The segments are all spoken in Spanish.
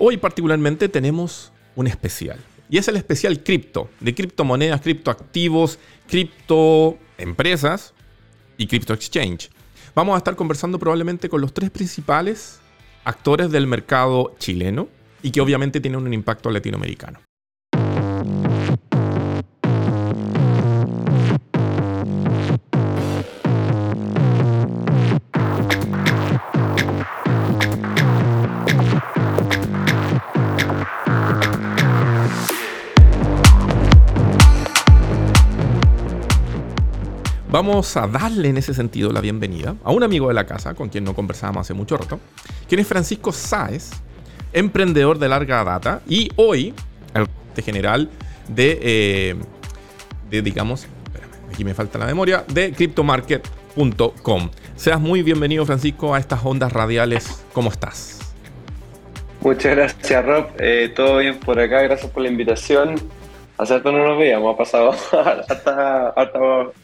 Hoy particularmente tenemos un especial. Y es el especial cripto, de criptomonedas, criptoactivos, criptoempresas y cripto exchange. Vamos a estar conversando probablemente con los tres principales actores del mercado chileno y que obviamente tienen un impacto latinoamericano. Vamos a darle en ese sentido la bienvenida a un amigo de la casa con quien no conversábamos hace mucho rato, quien es Francisco Sáez, emprendedor de larga data y hoy el general de, eh, de digamos, espérame, aquí me falta la memoria, de cryptomarket.com. Seas muy bienvenido Francisco a estas ondas radiales. ¿Cómo estás? Muchas gracias Rob, eh, todo bien por acá, gracias por la invitación. Hace rato no nos veíamos, ha pasado hasta,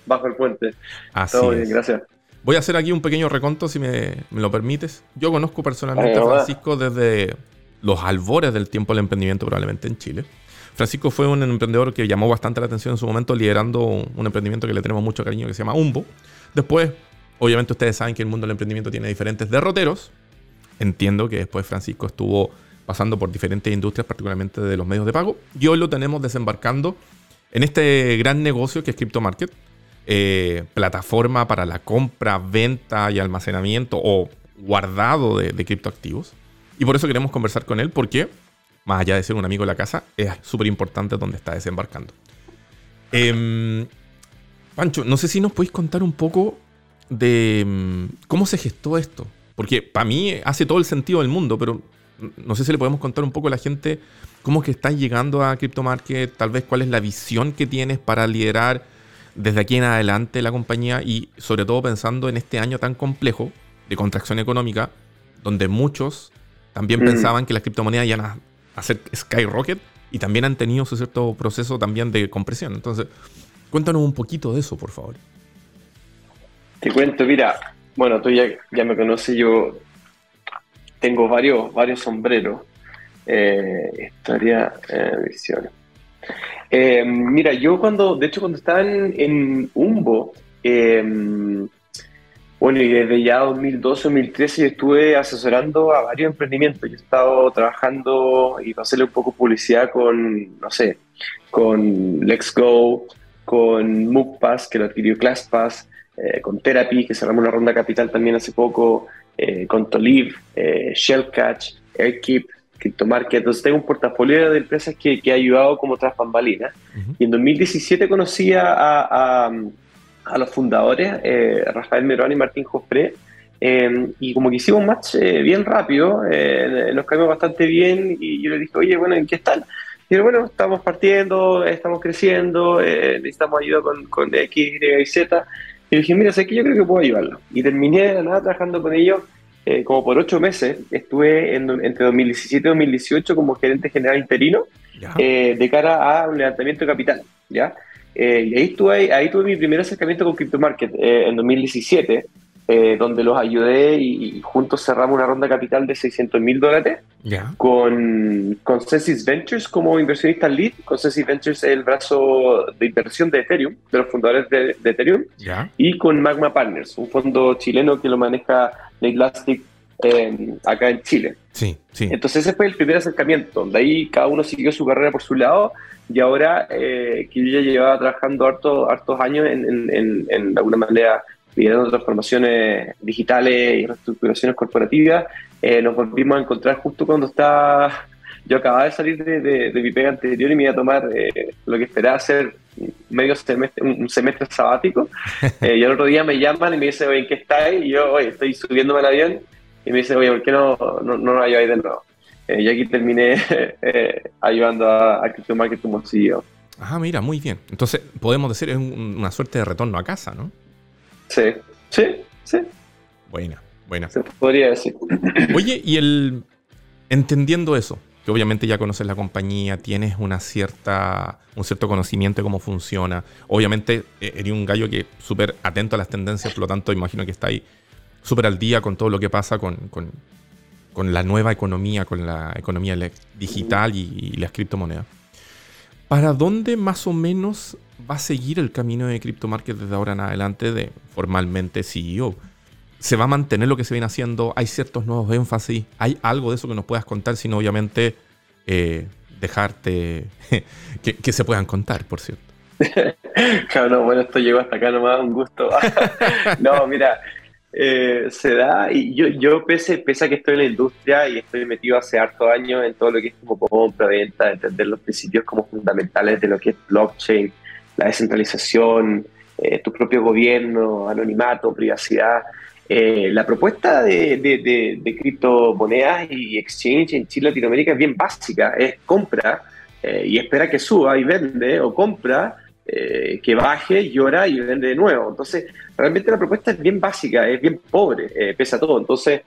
bajo el puente. Así Todo bien, gracias. Voy a hacer aquí un pequeño reconto, si me, lo permites. Yo conozco personalmente a Francisco desde los albores del tiempo del emprendimiento, probablemente en Chile. Francisco fue un emprendedor que llamó bastante la atención en su momento, liderando un emprendimiento que le tenemos mucho cariño, que se llama Umbo. Después, obviamente ustedes saben que el mundo del emprendimiento tiene diferentes derroteros. Entiendo que después Francisco estuvo pasando por diferentes industrias, particularmente de los medios de pago. Y hoy lo tenemos desembarcando en este gran negocio que es Crypto Market, eh, plataforma para la compra, venta y almacenamiento o guardado de, criptoactivos. Y por eso queremos conversar con él, porque más allá de ser un amigo de la casa, es súper importante donde está desembarcando. Em, Pancho, no sé si nos podéis contar un poco de em, cómo se gestó esto. Porque para mí hace todo el sentido del mundo, pero no sé si le podemos contar un poco a la gente cómo es que estás llegando a CryptoMarket, tal vez cuál es la visión que tienes para liderar desde aquí en adelante la compañía y sobre todo pensando en este año tan complejo de contracción económica, donde muchos también mm. pensaban que las criptomonedas iban a hacer skyrocket y también han tenido su cierto proceso también de compresión. Entonces, cuéntanos un poquito de eso, por favor. Te cuento, mira, bueno, tú ya, ya me conoces, yo tengo varios, varios sombreros. Eh, en visión. Eh, mira, yo cuando, de hecho, cuando estaba en, Umbo, em, bueno, y desde ya 2012, 2013 yo estuve asesorando a varios emprendimientos. Yo he estado trabajando y hacerle un poco publicidad con, no sé, con Let's Go, con MovePass, que lo adquirió ClassPass, eh, con Therapy, que cerramos una ronda capital también hace poco, eh, con Toliv, eh, Shellcatch, Airkeep, CryptoMarket. Entonces tengo un portafolio de empresas que, que ha ayudado como tras bambalinas. Y en 2017 conocí a, a, los fundadores, eh, Rafael Merón y Martín Jofré, y como que hicimos un match bien rápido, nos caímos bastante bien y yo le dije, oye, bueno, ¿en qué están? Y bueno, estamos partiendo, estamos creciendo, necesitamos ayuda con, con X, Y Z. Y dije, mira, sé que yo creo que puedo ayudarlo. Y terminé de nada trabajando con ellos eh, como por ocho meses. Estuve entre 2017 y 2018 como gerente general interino eh, de cara a un levantamiento de capital. ¿ya? Eh, y ahí, estuve, ahí tuve mi primer acercamiento con Crypto Market en 2017. Eh, donde los ayudé y, juntos cerramos una ronda capital de 600 mil dólares con, con Ventures como inversionista lead. Consensus Ventures es el brazo de inversión de Ethereum, de los fundadores de, Ethereum, y con Magma Partners, un fondo chileno que lo maneja Nate Lastic eh, acá en Chile. Sí, sí. Entonces ese fue el primer acercamiento, donde ahí cada uno siguió su carrera por su lado y ahora eh, que yo ya llevaba trabajando harto, hartos años en, en, en, de alguna manera liderando transformaciones digitales y reestructuraciones corporativas, eh, nos volvimos a encontrar justo cuando estaba, yo acababa de salir de, mi pega anterior y me iba a tomar eh, lo que esperaba ser medio semestre, un semestre sabático. Eh, y el otro día me llaman y me dicen, oye, ¿en qué estáis? Y yo, oye, estoy subiéndome al avión. Y me dice, oye, ¿por qué no, no, no nos ayudáis de nuevo? y aquí terminé ayudando a, a Crypto Market como CEO. Ah, mira, muy bien. Entonces, podemos decir, es una suerte de retorno a casa, ¿no? Sí, sí, sí. Buena, buena. Se podría decir. Oye, y el. Entendiendo eso, que obviamente ya conoces la compañía, tienes una cierta, un cierto conocimiento de cómo funciona. Obviamente eh, eres un gallo que súper atento a las tendencias, por lo tanto imagino que está ahí súper al día con todo lo que pasa con, con, con la nueva economía, con la economía digital y, las criptomonedas. ¿Para dónde más o menos va a seguir el camino de CryptoMarket desde ahora en adelante de formalmente CEO? ¿Se va a mantener lo que se viene haciendo? ¿Hay ciertos nuevos énfasis? ¿Hay algo de eso que nos puedas contar? Sino obviamente eh, dejarte que, se puedan contar, por cierto. claro, bueno, esto llegó hasta acá nomás, un gusto. no, mira, eh, se da, y yo, yo pese, pese a que estoy en la industria y estoy metido hace harto años en todo lo que es como compra, venta, entender los principios como fundamentales de lo que es blockchain, la descentralización, eh, tu propio gobierno, anonimato, privacidad. Eh, la propuesta de, de, de, criptomonedas y exchange en Chile, Latinoamérica es bien básica, es compra y espera que suba y vende o compra eh, que baje, llora y vende de nuevo. Entonces, realmente la propuesta es bien básica, es bien pobre, eh, pesa todo. Entonces,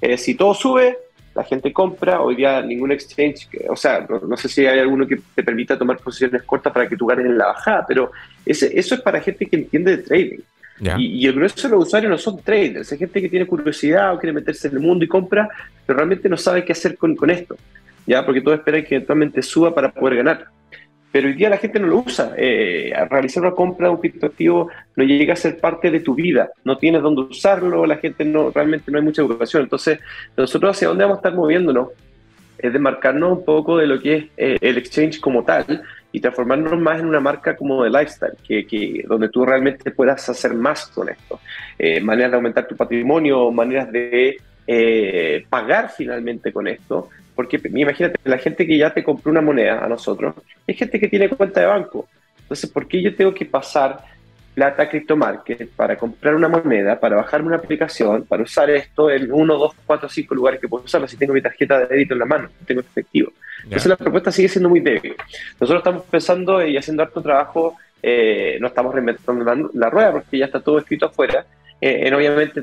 eh, si todo sube, la gente compra, hoy día ningún exchange, o sea, no, sé si hay alguno que te permita tomar posiciones cortas para que tú ganes en la bajada, pero ese, eso es para gente que entiende de trading. Y, el grueso de los usuarios no son traders, es gente que tiene curiosidad o quiere meterse en el mundo y compra, pero realmente no sabe qué hacer con, con esto, ¿ya? Porque todo espera que eventualmente suba para poder ganar pero hoy día la gente no lo usa. Eh, realizar una compra de un criptoactivo no llega a ser parte de tu vida, no tienes dónde usarlo, la gente no, realmente no hay mucha educación. Entonces, nosotros hacia dónde vamos a estar moviéndonos es de marcarnos un poco de lo que es eh, el exchange como tal y transformarnos más en una marca como de lifestyle, que, donde tú realmente puedas hacer más con esto. Eh, maneras de aumentar tu patrimonio, maneras de eh, pagar finalmente con esto, porque imagínate, la gente que ya te compró una moneda a nosotros, es gente que tiene cuenta de banco. Entonces, ¿por qué yo tengo que pasar plata a CryptoMarket para comprar una moneda, para bajarme una aplicación, para usar esto en uno, dos, cuatro, cinco lugares que puedo usarlo si tengo mi tarjeta de débito en la mano, tengo efectivo? Entonces la propuesta sigue siendo muy débil. Nosotros estamos pensando y haciendo harto trabajo, eh, no estamos reinventando la, rueda porque ya está todo escrito afuera, eh, en obviamente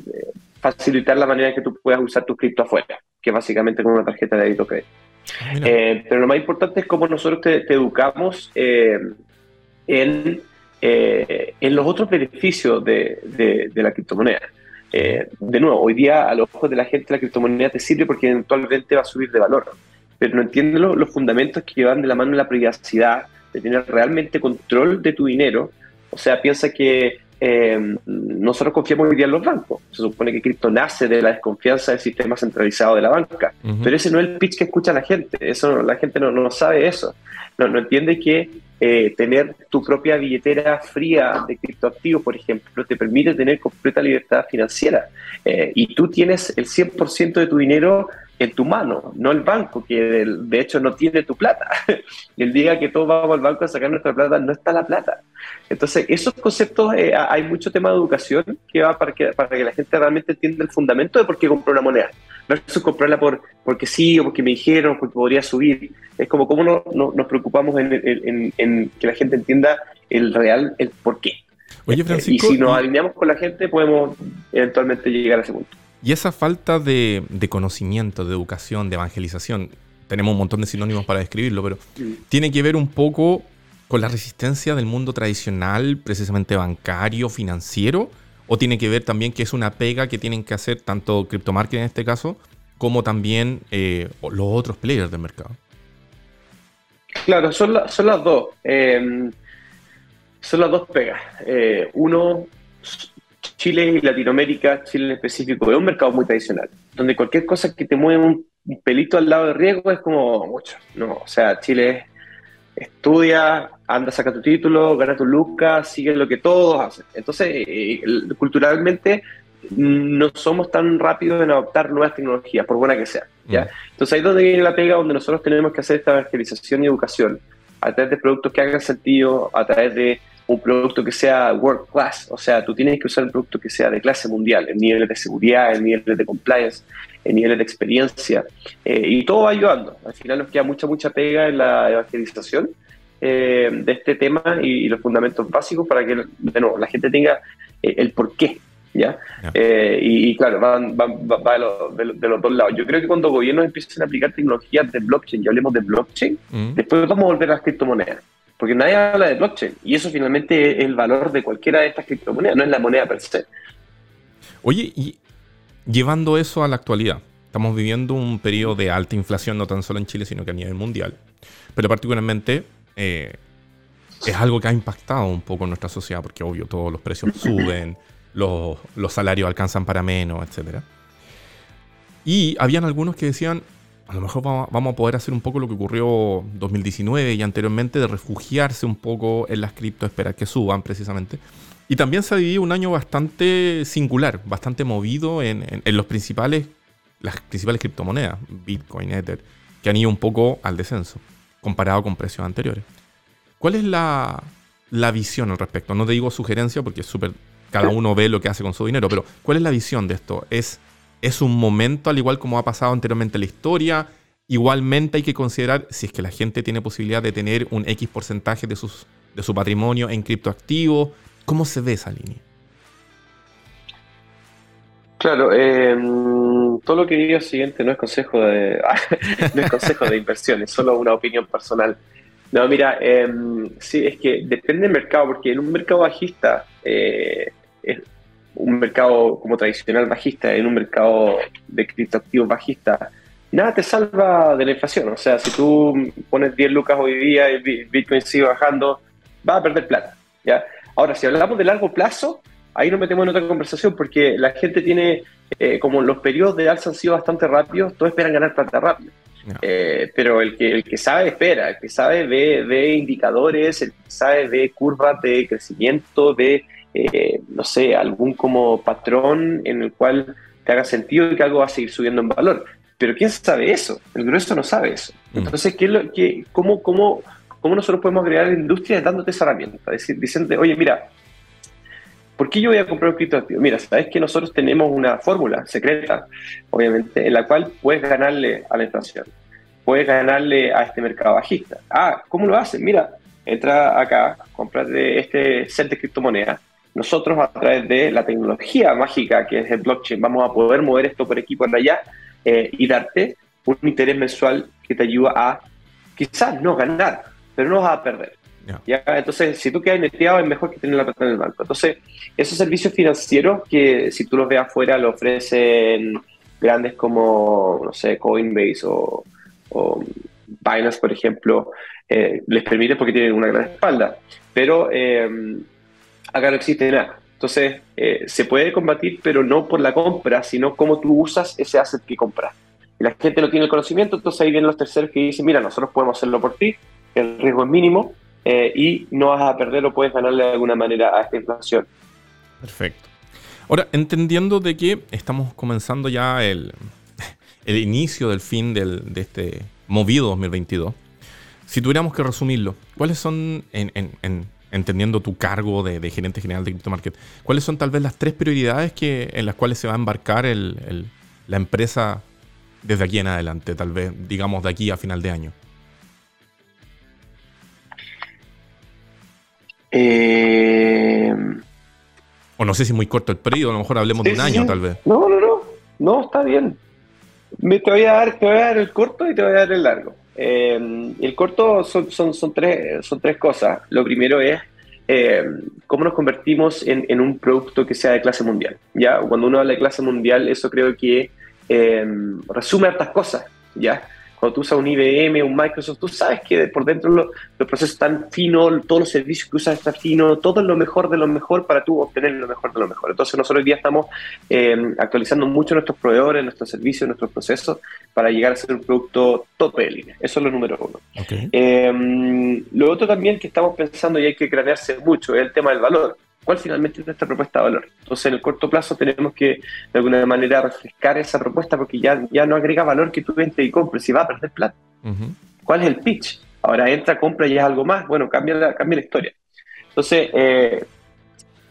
facilitar la manera en que tú puedas usar tu cripto afuera, que básicamente con una tarjeta de débito crédito. Eh, pero lo más importante es cómo nosotros te, educamos eh, en, eh, en los otros beneficios de, de, la criptomoneda. de nuevo, hoy día a los ojos de la gente la criptomoneda te sirve porque eventualmente va a subir de valor, pero no entienden los fundamentos que van de la mano la privacidad, de tener realmente control de tu dinero. O sea, piensa que eh, nosotros confiamos hoy día en los bancos. Se supone que cripto nace de la desconfianza del sistema centralizado de la banca, pero ese no es el pitch que escucha la gente. Eso la gente no, no sabe eso. No, no entiende que eh, tener tu propia billetera fría de criptoactivos, por ejemplo, te permite tener completa libertad financiera. Eh, y tú tienes el 100% de tu dinero en tu mano, no el banco, que de hecho no tiene tu plata. el día que todos vamos al banco a sacar nuestra plata, no está la plata. Entonces, esos conceptos, eh, hay mucho tema de educación que va para que, para que la gente realmente entienda el fundamento de por qué compró una moneda. Versus comprarla por, porque sí o porque me dijeron, porque podría subir. Es como cómo no, nos preocupamos en, en, que la gente entienda el real, el por qué. Oye, Francisco, y si nos alineamos con la gente, podemos eventualmente llegar a ese punto. Y esa falta de, conocimiento, de educación, de evangelización, tenemos un montón de sinónimos para describirlo, pero tiene que ver un poco con la resistencia del mundo tradicional, precisamente bancario, financiero, o tiene que ver también que es una pega que tienen que hacer tanto CryptoMarket en este caso, como también eh, los otros players del mercado. Claro, son, son las dos. Em, son las dos pegas. Eh, uno, Chile y Latinoamérica, Chile en específico, es un mercado muy tradicional, donde cualquier cosa que te mueva un pelito al lado de riesgo es como mucho. No, o sea, Chile estudia, anda, saca tu título, gana tu lucas, sigue lo que todos hacen. Entonces, eh, culturalmente no somos tan rápidos en adoptar nuevas tecnologías, por buena que sea. ¿ya? Mm. Entonces ahí es donde viene la pega, donde nosotros tenemos que hacer esta evangelización y educación, a través de productos que hagan sentido, a través de un producto que sea world class, o sea, tú tienes que usar un producto que sea de clase mundial, en niveles de seguridad, en niveles de compliance, en niveles de experiencia, eh, y todo va ayudando. Al final nos queda mucha, mucha pega en la evangelización eh, de este tema y, los fundamentos básicos para que, de nuevo, la gente tenga eh, el porqué. ¿Ya? y, claro, van, van, va de, los, dos lados. Yo creo que cuando gobiernos empiecen a aplicar tecnologías de blockchain, y hablemos de blockchain, mm. después vamos a volver a las criptomonedas porque nadie habla de blockchain y eso finalmente es el valor de cualquiera de estas criptomonedas, no es la moneda per se. Oye, y llevando eso a la actualidad, Estamos viviendo un periodo de alta inflación, no tan solo en Chile, sino que a nivel mundial. Pero particularmente eh, es algo que ha impactado un poco en nuestra sociedad, porque obvio, todos los precios suben, los, los salarios alcanzan para menos, etc. Y habían algunos que decían, a lo mejor vamos a poder hacer un poco lo que ocurrió 2019 y anteriormente, de refugiarse un poco en las cripto, esperar que suban precisamente. Y también se ha vivido un año bastante singular, bastante movido en, los principales, las principales criptomonedas, Bitcoin, Ether, que han ido un poco al descenso, comparado con precios anteriores. ¿Cuál es la, visión al respecto? No te digo sugerencia porque es súper. Cada uno ve lo que hace con su dinero, pero ¿cuál es la visión de esto? ¿Es, ¿Es un momento, al igual como ha pasado anteriormente en la historia? Igualmente hay que considerar si es que la gente tiene posibilidad de tener un X porcentaje de, sus, de su patrimonio en criptoactivos. ¿Cómo se ve esa línea? Claro, eh, todo lo que digo siguiente no es consejo de no es consejo de inversión, es solo una opinión personal. No, mira, em, sí, es que depende del mercado, porque en un mercado bajista, eh, es un mercado como tradicional bajista, en un mercado de criptoactivos bajista, nada te salva de la inflación. O sea, si tú pones 10 lucas hoy día y Bitcoin sigue bajando, vas a perder plata. ¿ya? Ahora, si hablamos de largo plazo, ahí nos metemos en otra conversación porque la gente tiene, eh, como los periodos de alza han sido bastante rápidos, todos esperan ganar plata rápido. Eh, pero el que, el que sabe espera, el que sabe ve, ve indicadores, el que sabe ve curvas de crecimiento, ve, eh, no sé, algún como patrón en el cual te haga sentido y que algo va a seguir subiendo en valor. Pero ¿quién sabe eso? El grueso no sabe eso. Mm. Entonces, ¿qué, lo, qué, cómo, cómo, ¿cómo nosotros podemos crear la industria dándote esa herramienta? Decir, diciendo, oye, mira, ¿Por qué yo voy a comprar un criptoactivo? Mira, sabes que nosotros tenemos una fórmula secreta, obviamente, en la cual puedes ganarle a la inflación, puedes ganarle a este mercado bajista. Ah, ¿cómo lo hacen? Mira, entra acá, comprate este set de criptomonedas. Nosotros, a través de la tecnología mágica que es el blockchain, vamos a poder mover esto por aquí por allá eh, y darte un interés mensual que te ayuda a quizás no ganar, pero no vas a perder. ¿ya? Entonces, si tú quedas neteado, es mejor que tener la plata en el banco. Entonces, esos servicios financieros que si tú los ves afuera, lo ofrecen grandes como, no sé, Coinbase o, Binance, por ejemplo, eh, les permite porque tienen una gran espalda. Pero eh, acá no existe nada. Entonces, eh, se puede combatir, pero no por la compra, sino cómo tú usas ese asset que compras. Y la gente no tiene el conocimiento, entonces ahí vienen los terceros que dicen, mira, nosotros podemos hacerlo por ti, el riesgo es mínimo, eh, y no vas a perder o puedes ganarle de alguna manera a esta inflación. Perfecto. Ahora, entendiendo de que estamos comenzando ya el, el inicio del fin del, de este movido 2022, si tuviéramos que resumirlo, ¿cuáles son, en, entendiendo tu cargo de, gerente general de CryptoMarket, cuáles son tal vez las tres prioridades que, en las cuales se va a embarcar el, la empresa desde aquí en adelante, tal vez, digamos, de aquí a final de año? Eh, o no sé si muy corto el periodo, a lo mejor hablemos de un año tal vez. No, no, no, no, está bien. Me, te, voy a dar, te voy a dar el corto y te voy a dar el largo. Eh, el corto son, son, son, tres, son tres cosas. Lo primero es eh, cómo nos convertimos en, en, un producto que sea de clase mundial. ¿ya? Cuando uno habla de clase mundial, eso creo que resume hartas cosas. ¿ya? Cuando tú usas un IBM, un Microsoft, tú sabes que por dentro los, procesos están finos, todos los servicios que usas están finos, todo es lo mejor de lo mejor para tú obtener lo mejor de lo mejor. Entonces nosotros hoy día estamos eh, actualizando mucho nuestros proveedores, nuestros servicios, nuestros procesos para llegar a ser un producto tope de línea. Eso es lo número uno. Eh, lo otro también que estamos pensando y hay que cranearse mucho es el tema del valor cuál finalmente es nuestra propuesta de valor. Entonces, en el corto plazo tenemos que, de alguna manera, refrescar esa propuesta porque ya, ya no agrega valor que tú entres y compres y va a perder plata. ¿Cuál es el pitch? Ahora entra, compra y es algo más. Bueno, cambia la, cambia la historia. Entonces, eh,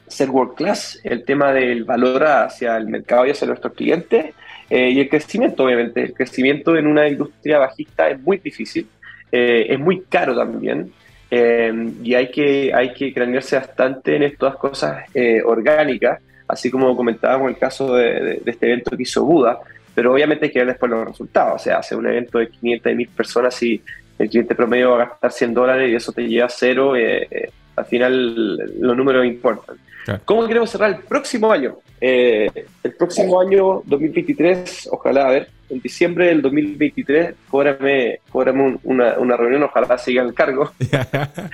ser world class, el tema del valor hacia el mercado y hacia nuestros clientes, eh, y el crecimiento, obviamente. El crecimiento en una industria bajista es muy difícil, eh, es muy caro también. Em, y hay que, hay que cranearse bastante en estas cosas eh, orgánicas, así como comentábamos el caso de, este evento que hizo Buda, pero obviamente hay que ver después los resultados. O sea, hace un evento de 500 mil personas y el cliente promedio va a gastar 100 dólares y eso te lleva a cero, eh, eh, al final los números importan. ¿Cómo queremos cerrar el próximo año? Eh, el próximo año 2023, ojalá, a ver, en diciembre del 2023, cóbrame, una, una, reunión, ojalá siga el cargo.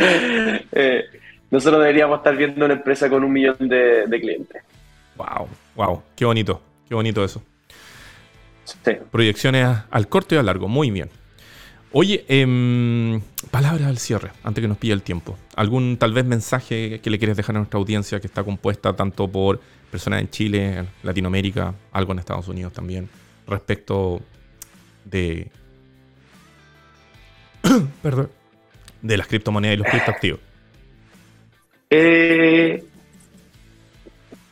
eh, nosotros deberíamos estar viendo una empresa con un millón de, clientes. Wow, wow, qué bonito, qué bonito eso. Proyecciones al corto y al largo, muy bien. Oye, eh, palabras al cierre, antes que nos pille el tiempo. ¿Algún tal vez mensaje que le quieres dejar a nuestra audiencia que está compuesta tanto por personas en Chile, en Latinoamérica, algo en Estados Unidos también, respecto de... Perdón. De las criptomonedas y los criptoactivos? Eh,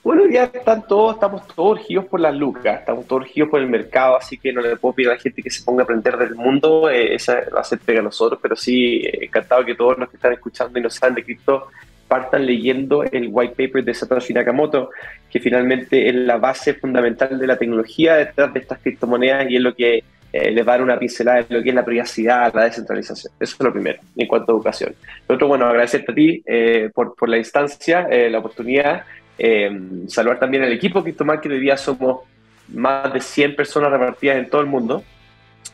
bueno, ya están todos, estamos todos urgidos por las lucas, estamos todos urgidos por el mercado, así que no le puedo pedir a la gente que se ponga a aprender del mundo, eh, esa va a ser pega a nosotros, pero sí, eh, encantado que todos los que están escuchando y no saben de cripto partan leyendo el white paper de Satoshi Nakamoto, que finalmente es la base fundamental de la tecnología detrás de estas criptomonedas y es lo que eh, les va a dar una pincelada de lo que es la privacidad, la descentralización. Eso es lo primero, en cuanto a educación. Lo otro, bueno, agradecerte a ti por, por la instancia, la oportunidad eh, saludar también al equipo que hoy día somos más de 100 personas repartidas en todo el mundo.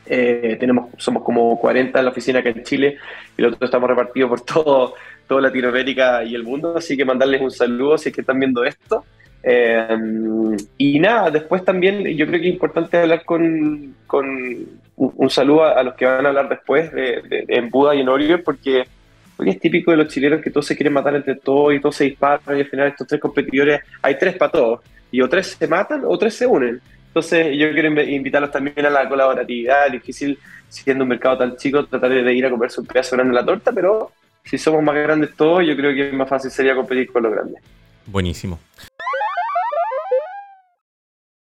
Eh, tenemos, somos como 40 en la oficina acá en Chile y los otros estamos repartidos por todo, toda Latinoamérica y el mundo, así que mandarles un saludo si es que están viendo esto. Eh, y nada, después también yo creo que es importante hablar con, con un, saludo a, los que van a hablar después de, en Buda y en Oriol, porque porque es típico de los chilenos que todos se quieren matar entre todos y todos se disparan y al final estos tres competidores, hay tres para todos. Y o tres se matan o tres se unen. Entonces yo quiero invitarlos también a la colaboratividad. Es difícil, siendo un mercado tan chico, tratar de ir a comerse un pedazo grande de la torta, pero si somos más grandes todos, yo creo que más fácil sería competir con los grandes. Buenísimo.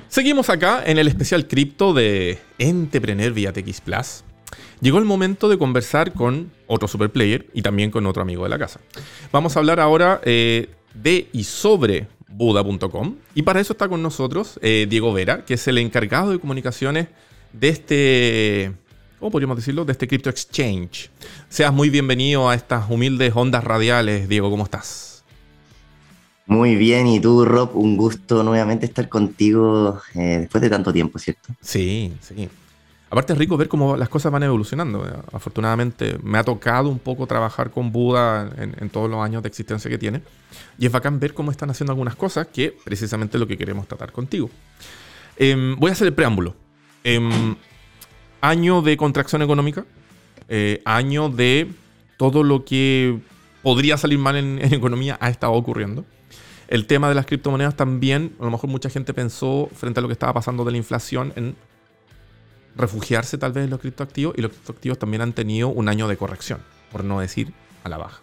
Seguimos acá en el especial cripto de Entrepreneur vía TX Plus. Llegó el momento de conversar con otro super player y también con otro amigo de la casa. Vamos a hablar ahora eh, de y sobre Buda.com y para eso está con nosotros eh, Diego Vera, que es el encargado de comunicaciones de este, ¿cómo podríamos decirlo? De este Crypto Exchange. Seas muy bienvenido a estas humildes ondas radiales, Diego, ¿cómo estás? Muy bien, y tú, Rob, un gusto nuevamente estar contigo eh, después de tanto tiempo, ¿cierto? Sí, sí. Aparte es rico ver cómo las cosas van evolucionando. Afortunadamente me ha tocado un poco trabajar con Buda en, todos los años de existencia que tiene. Y es bacán ver cómo están haciendo algunas cosas que precisamente es lo que queremos tratar contigo. Em, voy a hacer el preámbulo. Em, año de contracción económica. Eh, año de todo lo que podría salir mal en, en economía ha estado ocurriendo. El tema de las criptomonedas también, a lo mejor mucha gente pensó frente a lo que estaba pasando de la inflación en refugiarse tal vez en los criptoactivos y los criptoactivos también han tenido un año de corrección, por no decir a la baja.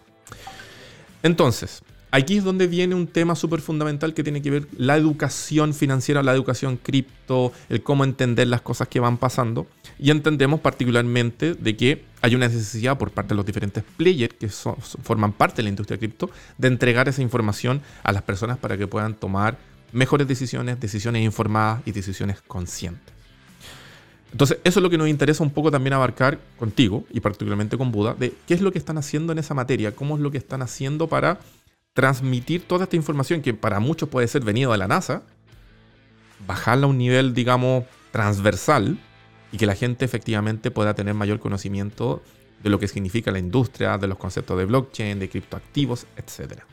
Entonces, aquí es donde viene un tema súper fundamental que tiene que ver la educación financiera, la educación cripto, el cómo entender las cosas que van pasando. Y entendemos particularmente de que hay una necesidad por parte de los diferentes players que forman parte de la industria cripto de entregar esa información a las personas para que puedan tomar mejores decisiones, decisiones informadas y decisiones conscientes. Entonces, eso es lo que nos interesa un poco también abarcar contigo y particularmente con Buda, de qué es lo que están haciendo en esa materia, cómo es lo que están haciendo para transmitir toda esta información que para muchos puede ser venido de la NASA, bajarla a un nivel, digamos, transversal y que la gente efectivamente pueda tener mayor conocimiento de lo que significa la industria, de los conceptos de blockchain, de criptoactivos, etcétera.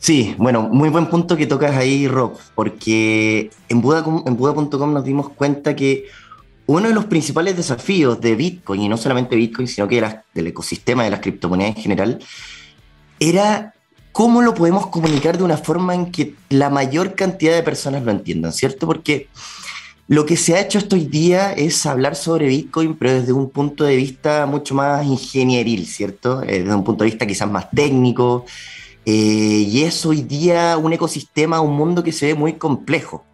Sí, bueno, muy buen punto que tocas ahí, Rob, porque en Buda.com en nos dimos cuenta que uno de los principales desafíos de Bitcoin, y no solamente Bitcoin, sino que del ecosistema de las criptomonedas en general, era cómo lo podemos comunicar de una forma en que la mayor cantidad de personas lo entiendan, ¿cierto? Porque lo que se ha hecho hoy día es hablar sobre Bitcoin, pero desde un punto de vista mucho más ingenieril, ¿cierto? Eh, desde un punto de vista quizás más técnico, eh, y es hoy día un ecosistema, un mundo que se ve muy complejo.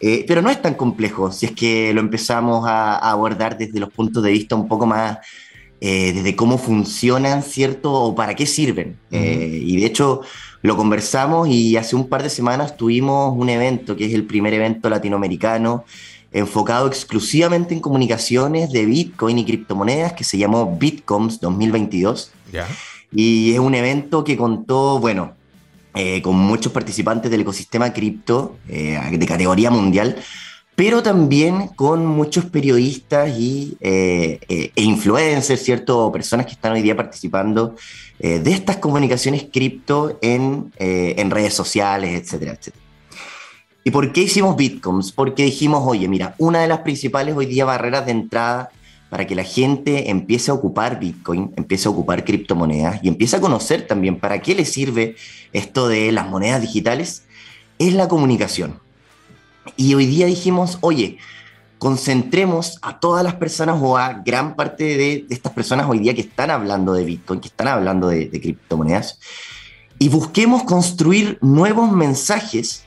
Eh, pero no es tan complejo si es que lo empezamos a, abordar desde los puntos de vista un poco más, eh, desde cómo funcionan, ¿cierto? O para qué sirven. y de hecho lo conversamos y hace un par de semanas tuvimos un evento que es el primer evento latinoamericano enfocado exclusivamente en comunicaciones de Bitcoin y criptomonedas que se llamó Bitcoms 2022. Y es un evento que contó, bueno, eh, con muchos participantes del ecosistema cripto eh, de categoría mundial, pero también con muchos periodistas y, eh, e influencers, ¿cierto? personas que están hoy día participando de estas comunicaciones cripto en, en redes sociales, etcétera, etcétera. ¿Y por qué hicimos Bitcoins? Porque dijimos, oye, mira, una de las principales hoy día barreras de entrada para que la gente empiece a ocupar Bitcoin, empiece a ocupar criptomonedas y empiece a conocer también para qué le sirve esto de las monedas digitales, es la comunicación. Y hoy día dijimos, oye, concentremos a todas las personas o a gran parte de, estas personas hoy día que están hablando de Bitcoin, que están hablando de, de criptomonedas, y busquemos construir nuevos mensajes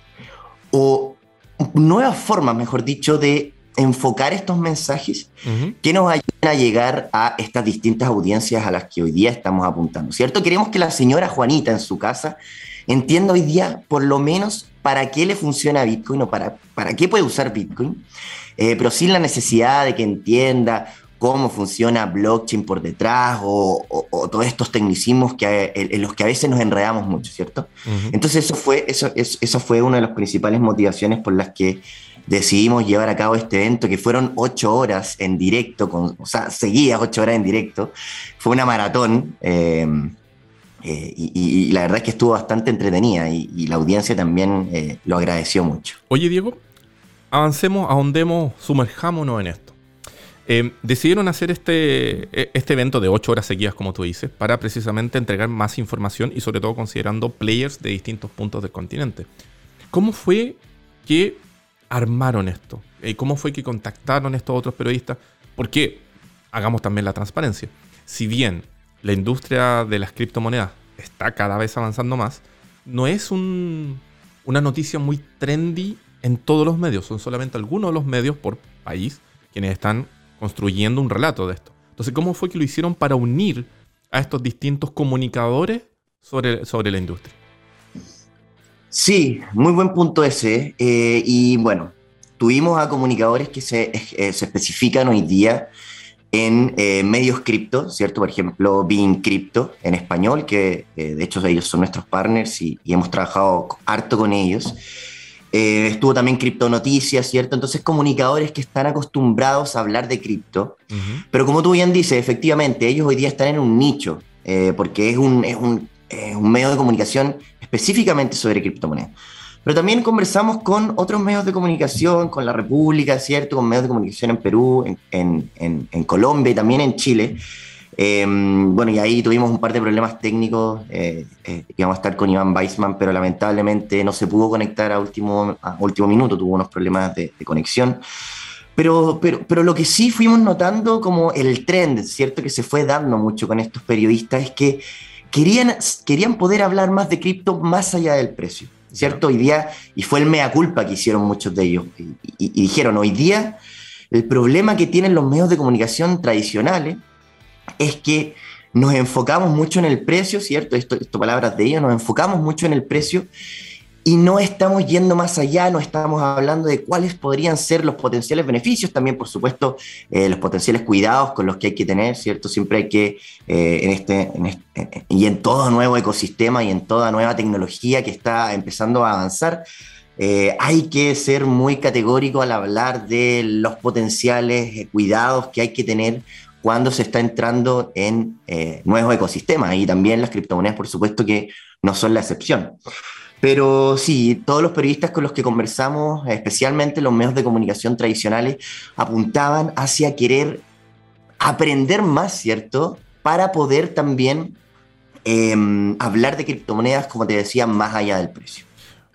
o nuevas formas, mejor dicho, de enfocar estos mensajes que nos ayuden a llegar a estas distintas audiencias a las que hoy día estamos apuntando, ¿cierto? Queremos que la señora Juanita en su casa entienda hoy día por lo menos para qué le funciona Bitcoin o para, para qué puede usar Bitcoin, eh, pero sin la necesidad de que entienda cómo funciona blockchain por detrás o, todos estos tecnicismos que, en, los que a veces nos enredamos mucho, ¿cierto? Entonces eso fue, eso, eso, fue una de las principales motivaciones por las que decidimos llevar a cabo este evento, que fueron ocho horas en directo, con, o sea, seguidas ocho horas en directo. Fue una maratón em, eh, y, la verdad es que estuvo bastante entretenida y, la audiencia también eh, lo agradeció mucho. Oye, Diego, avancemos, ahondemos, sumerjámonos en esto. Em, decidieron hacer este, e, este evento de ocho horas seguidas, como tú dices, para precisamente entregar más información y sobre todo considerando players de distintos puntos del continente. ¿Cómo fue que armaron esto? ¿Y ¿Cómo fue que contactaron estos otros periodistas? Porque, hagamos también la transparencia, si bien la industria de las criptomonedas está cada vez avanzando más, no es una noticia muy trendy en todos los medios, son solamente algunos de los medios por país quienes están construyendo un relato de esto. Entonces, ¿cómo fue que lo hicieron para unir a estos distintos comunicadores sobre, sobre la industria? Sí, muy buen punto ese. Eh, y bueno, tuvimos a comunicadores que se, eh, se especifican hoy día en eh, medios cripto, ¿cierto? Por ejemplo, Being Crypto en español, que de hecho ellos son nuestros partners y, hemos trabajado harto con ellos. estuvo también Cripto Noticias, ¿cierto? Entonces, comunicadores que están acostumbrados a hablar de cripto. Pero como tú bien dices, efectivamente, ellos hoy día están en un nicho, porque es un, es un, un medio de comunicación específicamente sobre criptomonedas. Pero también conversamos con otros medios de comunicación, con la República, ¿cierto? Con medios de comunicación en Perú, en, en, en, Colombia y también en Chile. Em, bueno, y ahí tuvimos un par de problemas técnicos. Eh, eh, íbamos a estar con Iván Weissman, pero lamentablemente no se pudo conectar a último, a último minuto, tuvo unos problemas de, de conexión. Pero, pero, pero, lo que sí fuimos notando como el trend, ¿cierto? Que se fue dando mucho con estos periodistas es que querían, querían poder hablar más de cripto más allá del precio, ¿cierto? Hoy día, y fue el mea culpa que hicieron muchos de ellos, y, dijeron, hoy día el problema que tienen los medios de comunicación tradicionales es que nos enfocamos mucho en el precio, ¿cierto? Esto, esto palabras de ellos, nos enfocamos mucho en el precio y no estamos yendo más allá, no estamos hablando de cuáles podrían ser los potenciales beneficios, también por supuesto eh, los potenciales cuidados con los que hay que tener, ¿cierto? Siempre hay que, eh, en, este, este y en todo nuevo ecosistema y en toda nueva tecnología que está empezando a avanzar, eh, hay que ser muy categórico al hablar de los potenciales cuidados que hay que tener cuando se está entrando en nuevos ecosistemas y también las criptomonedas, por supuesto que no son la excepción. Pero sí, todos los periodistas con los que conversamos, especialmente los medios de comunicación tradicionales, apuntaban hacia querer aprender más, ¿cierto? Para poder también em, hablar de criptomonedas, como te decía, más allá del precio.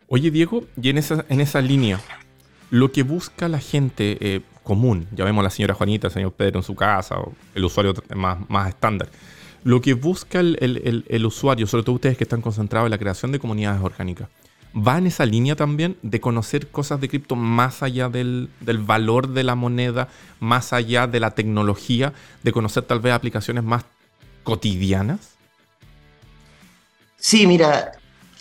Oye, Diego, y en esa, en esa línea, lo que busca la gente eh, común, ya vemos a la señora Juanita, el señor Pedro en su casa, o el usuario más, más estándar, lo que busca el, usuario, sobre todo ustedes que están concentrados en la creación de comunidades orgánicas, va en esa línea también de conocer cosas de cripto más allá del, valor de la moneda, más allá de la tecnología, de conocer tal vez aplicaciones más cotidianas? Sí, mira,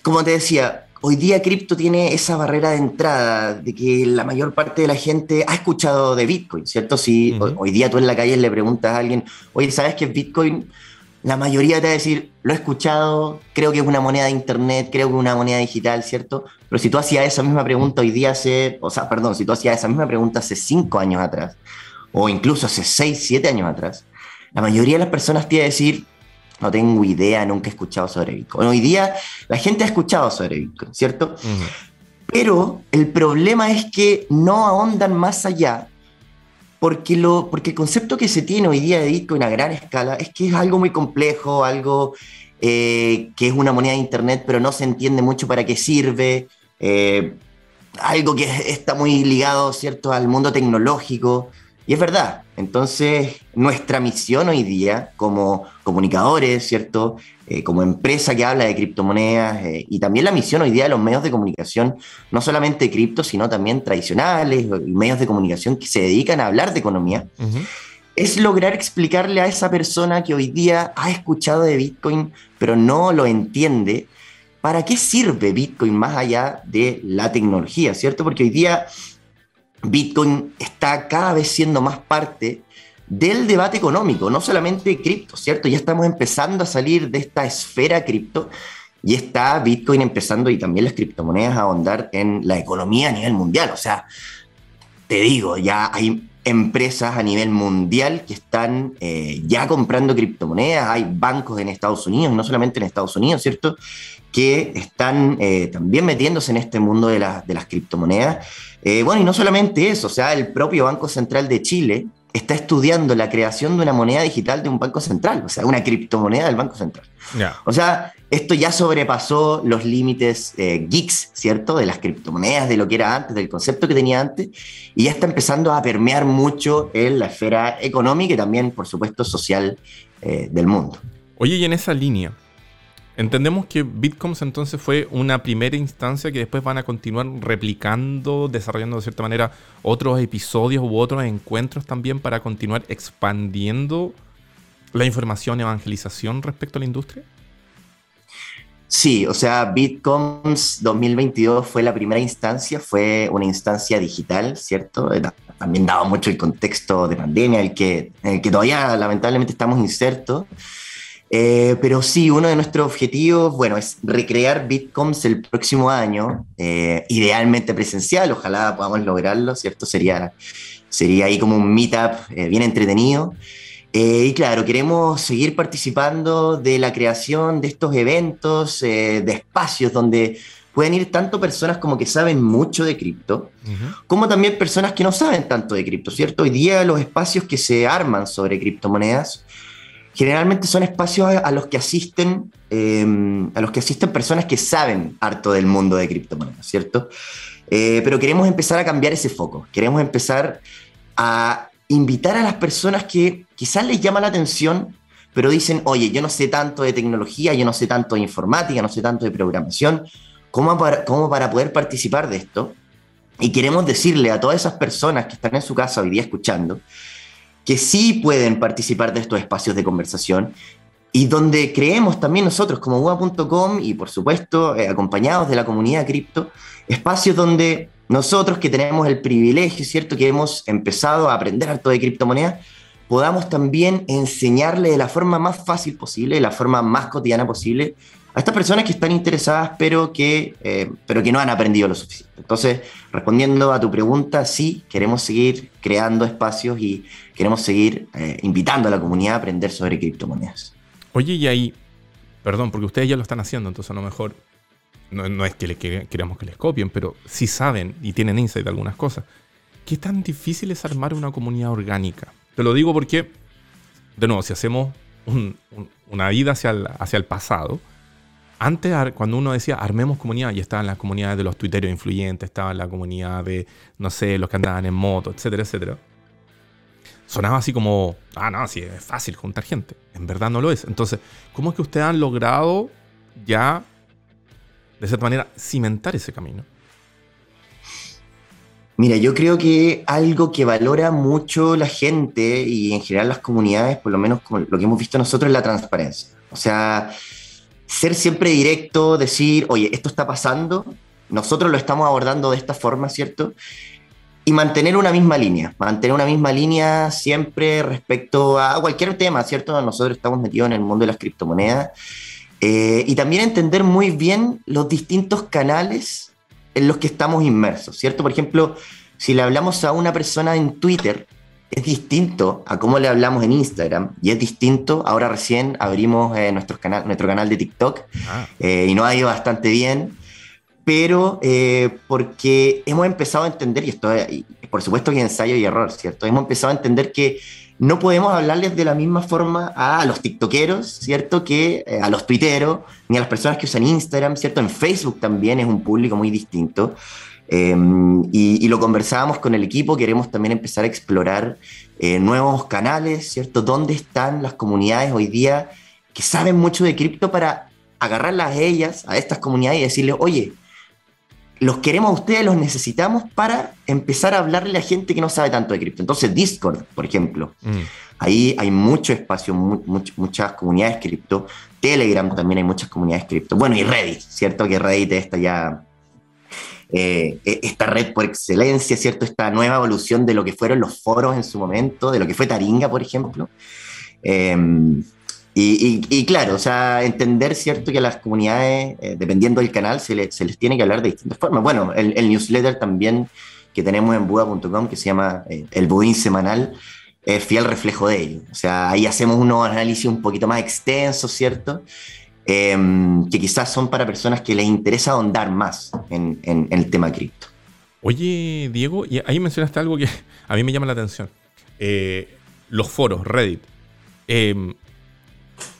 como te decía, hoy día cripto tiene esa barrera de entrada de que la mayor parte de la gente ha escuchado de Bitcoin, ¿cierto? Si hoy día tú en la calle le preguntas a alguien, oye, ¿sabes qué es Bitcoin? La mayoría te va a decir, lo he escuchado, creo que es una moneda de internet, creo que es una moneda digital, ¿cierto? Pero si tú hacías esa misma pregunta hoy día hace, o sea, perdón, si tú hacías esa misma pregunta hace cinco años atrás, o incluso hace seis, siete años atrás, la mayoría de las personas te iba a decir, no tengo idea, nunca he escuchado sobre Bitcoin. Hoy día la gente ha escuchado sobre Bitcoin, ¿cierto? Pero el problema es que no ahondan más allá porque, lo, porque el concepto que se tiene hoy día de Bitcoin a gran escala es que es algo muy complejo, algo eh, que es una moneda de Internet, pero no se entiende mucho para qué sirve, eh, algo que está muy ligado, ¿cierto?, al mundo tecnológico. Y es verdad, entonces nuestra misión hoy día como comunicadores, ¿cierto? Eh, como empresa que habla de criptomonedas eh, y también la misión hoy día de los medios de comunicación, no solamente cripto, sino también tradicionales medios de comunicación que se dedican a hablar de economía, es lograr explicarle a esa persona que hoy día ha escuchado de Bitcoin pero no lo entiende, para qué sirve Bitcoin más allá de la tecnología, ¿cierto? Porque hoy día Bitcoin está cada vez siendo más parte del debate económico, no solamente cripto, ¿cierto? Ya estamos empezando a salir de esta esfera cripto y está Bitcoin empezando y también las criptomonedas a ahondar en la economía a nivel mundial. O sea, te digo, ya hay empresas a nivel mundial que están eh, ya comprando criptomonedas, hay bancos en Estados Unidos, no solamente en Estados Unidos, ¿cierto? Que están eh, también metiéndose en este mundo de, de las criptomonedas eh, bueno, y no solamente eso, o sea, el propio Banco Central de Chile está estudiando la creación de una moneda digital de un banco central, o sea, una criptomoneda del Banco Central. O sea, esto ya sobrepasó los límites eh, geeks, ¿cierto? De las criptomonedas, de lo que era antes, del concepto que tenía antes, y ya está empezando a permear mucho en la esfera económica y también, por supuesto, social eh, del mundo. Oye, y en esa línea, Entendemos que Bitcoms entonces fue una primera instancia que después van a continuar replicando, desarrollando de cierta manera otros episodios u otros encuentros también para continuar expandiendo la información, evangelización respecto a la industria. Sí, o sea, Bitcoms 2022 fue la primera instancia, fue una instancia digital, ¿cierto? También daba mucho el contexto de pandemia, el que, en el que todavía lamentablemente estamos insertos. Eh, pero sí, uno de nuestros objetivos, bueno, es recrear Bitcoms el próximo año, eh, idealmente presencial, ojalá podamos lograrlo, ¿cierto? Sería, sería ahí como un meetup eh, bien entretenido. y claro, queremos seguir participando de la creación de estos eventos, de espacios donde pueden ir tanto personas como que saben mucho de cripto, como también personas que no saben tanto de cripto, ¿cierto? Hoy día los espacios que se arman sobre criptomonedas generalmente son espacios a, los que asisten em, a los que asisten personas que saben harto del mundo de criptomonedas, ¿cierto? Eh, pero queremos empezar a cambiar ese foco, queremos empezar a invitar a las personas que quizás les llama la atención, pero dicen, oye, yo no sé tanto de tecnología, yo no sé tanto de informática, no sé tanto de programación, ¿cómo para, cómo para poder participar de esto? Y queremos decirle a todas esas personas que están en su casa hoy día escuchando, que sí pueden participar de estos espacios de conversación y donde creemos también nosotros como UA.com y por supuesto eh, acompañados de la comunidad cripto, espacios donde nosotros que tenemos el privilegio, ¿cierto? Que hemos empezado a aprender harto de criptomonedas, podamos también enseñarle de la forma más fácil posible, de la forma más cotidiana posible, a estas personas que están interesadas pero que, eh, pero que no han aprendido lo suficiente. Entonces, respondiendo a tu pregunta, sí, queremos seguir creando espacios y queremos seguir eh, invitando a la comunidad a aprender sobre criptomonedas. Oye, y ahí, perdón, porque ustedes ya lo están haciendo, entonces a lo mejor no, es que le queramos que les copien, pero si saben y tienen insight de algunas cosas. ¿Qué tan difícil es armar una comunidad orgánica? Te lo digo porque, de nuevo, si hacemos una vida hacia hacia el pasado, antes, cuando uno decía armemos comunidad, y estaban las comunidades de los tuiteros influyentes, estaba la comunidad de, no sé, los que andaban en moto, etcétera, etcétera. Sonaba así como, ah, no, sí, es fácil juntar gente. En verdad no lo es. Entonces, ¿cómo es que ustedes han logrado ya, de cierta manera, cimentar ese camino? Mira, yo creo que algo que valora mucho la gente y en general las comunidades, por lo menos lo que hemos visto nosotros, es la transparencia. O sea, ser siempre directo, decir, oye, esto está pasando, nosotros lo estamos abordando de esta forma, ¿cierto? y mantener una misma línea, mantener una misma línea siempre respecto a cualquier tema, ¿cierto? Nosotros estamos metidos en el mundo de las criptomonedas eh, y también entender muy bien los distintos canales en los que estamos inmersos, ¿cierto? Por ejemplo, si le hablamos a una persona en Twitter, es distinto a cómo le hablamos en Instagram y es distinto, ahora recién abrimos eh, nuestro, canal, nuestro canal de TikTok ah. eh, y nos ha ido bastante bien pero eh, porque hemos empezado a entender, y esto es, por supuesto que ensayo y error, ¿cierto? Hemos empezado a entender que no podemos hablarles de la misma forma a los tiktokeros, ¿cierto? Que a los tuiteros, ni a las personas que usan Instagram, ¿cierto? En Facebook también es un público muy distinto. Em, y, lo conversábamos con el equipo, queremos también empezar a explorar eh, nuevos canales, ¿cierto? ¿Dónde están las comunidades hoy día que saben mucho de cripto para agarrarlas a ellas, a estas comunidades y decirles, oye, los queremos a ustedes, los necesitamos para empezar a hablarle a gente que no sabe tanto de cripto. Entonces, Discord, por ejemplo, mm. ahí hay mucho espacio, muchas comunidades cripto. Telegram también hay muchas comunidades cripto. Bueno, y Reddit, ¿cierto? Que Reddit está ya. Eh, e, esta red por excelencia, ¿cierto? Esta nueva evolución de lo que fueron los foros en su momento, de lo que fue Taringa, por ejemplo. Eh, y, claro, o sea, entender, ¿cierto?, que a las comunidades, eh, dependiendo del canal, se, les tiene que hablar de distintas formas. Bueno, el, newsletter también que tenemos en Buda.com, que se llama eh, El Budín Semanal, es fiel reflejo de ello. O sea, ahí hacemos unos análisis un poquito más extensos, ¿cierto?, em, que quizás son para personas que les interesa ahondar más en, el tema cripto. Oye, Diego, y ahí mencionaste algo que a mí me llama la atención. Eh, los foros, Reddit. Em,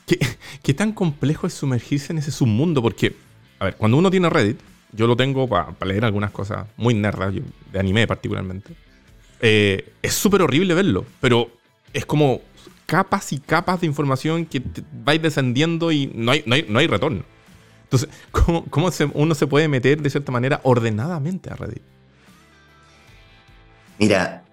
¿Qué, tan complejo es sumergirse en ese submundo? Porque, a ver, cuando uno tiene Reddit, yo lo tengo para leer algunas cosas muy nerdas, de anime particularmente. Eh, es súper horrible verlo, pero es como capas y capas de información que vais descendiendo y no hay, no hay, retorno. Entonces, ¿cómo, cómo uno se puede meter de cierta manera ordenadamente a Reddit? Mira,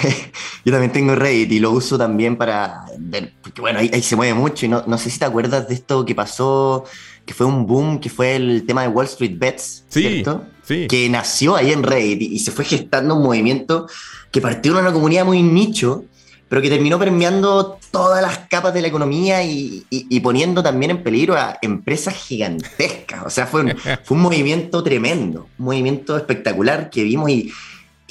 yo también tengo Reddit y lo uso también para ver, porque bueno, ahí, se mueve mucho y no, no, sé si te acuerdas de esto que pasó, que fue un boom, que fue el tema de Wall Street Bets, ¿cierto? Sí. Que nació ahí en Reddit y, se fue gestando un movimiento que partió de una comunidad muy nicho, pero que terminó permeando todas las capas de la economía y, y, poniendo también en peligro a empresas gigantescas. O sea, fue un, fue un movimiento tremendo, un movimiento espectacular que vimos y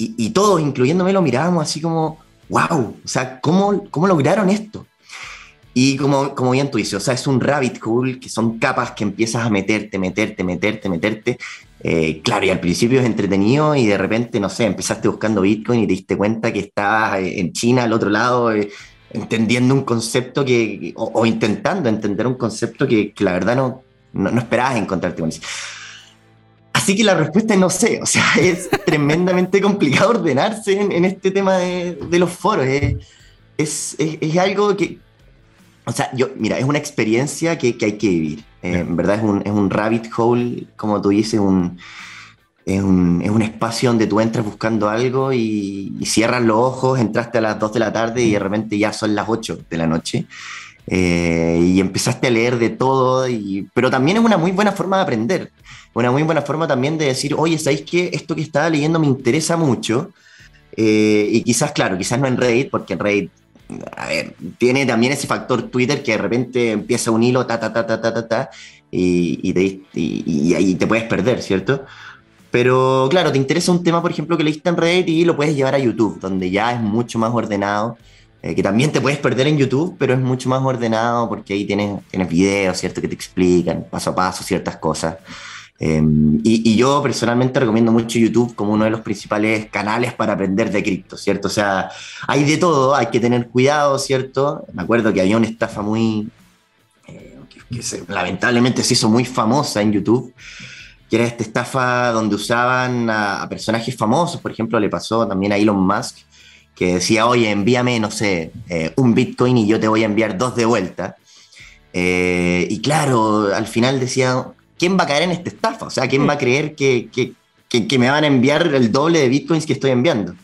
y, todos, incluyéndome, lo mirábamos así como, wow, o sea, ¿cómo, cómo lograron esto? Y como, como bien tú dices, o sea, es un rabbit hole que son capas que empiezas a meterte, meterte, meterte, meterte. Eh, claro, y al principio es entretenido y de repente, no sé, empezaste buscando Bitcoin y te diste cuenta que estabas eh, en China, al otro lado, eh, entendiendo un concepto que, o, intentando entender un concepto que, la verdad no, no, no esperabas encontrarte con eso. Así que la respuesta es no sé, o sea, es tremendamente complicado ordenarse en, este tema de, los foros. Es, es, algo que, o sea, yo, mira, es una experiencia que, hay que vivir. Eh, en verdad es un, es un, rabbit hole, como tú dices, un, es, un, es un espacio donde tú entras buscando algo y, cierras los ojos, entraste a las 2 de la tarde y de repente ya son las 8 de la noche. Eh, y empezaste a leer de todo, y, pero también es una muy buena forma de aprender una muy buena forma también de decir, oye, ¿sabéis que esto que estaba leyendo me interesa mucho? Eh, y quizás, claro, quizás no en Reddit, porque en Reddit, a ver, tiene también ese factor Twitter que de repente empieza un hilo, ta, ta, ta, ta, ta, ta, ta y, y, y, ahí te puedes perder, ¿cierto? Pero claro, te interesa un tema, por ejemplo, que leíste en Reddit y lo puedes llevar a YouTube, donde ya es mucho más ordenado. Eh, que también te puedes perder en YouTube, pero es mucho más ordenado porque ahí tienes, tienes videos, ¿cierto? Que te explican paso a paso ciertas cosas. Em, y, yo personalmente recomiendo mucho YouTube como uno de los principales canales para aprender de cripto, ¿cierto? O sea, hay de todo, hay que tener cuidado, ¿cierto? Me acuerdo que había una estafa muy, eh, que, lamentablemente se hizo muy famosa en YouTube, que era esta estafa donde usaban a, personajes famosos, por ejemplo, le pasó también a Elon Musk, que decía, oye, envíame, no sé, eh, un Bitcoin y yo te voy a enviar dos de vuelta. Eh, y claro, al final decía, ¿quién va a caer en esta estafa? O sea, ¿quién va a creer que, me van a enviar el doble de bitcoins que estoy enviando?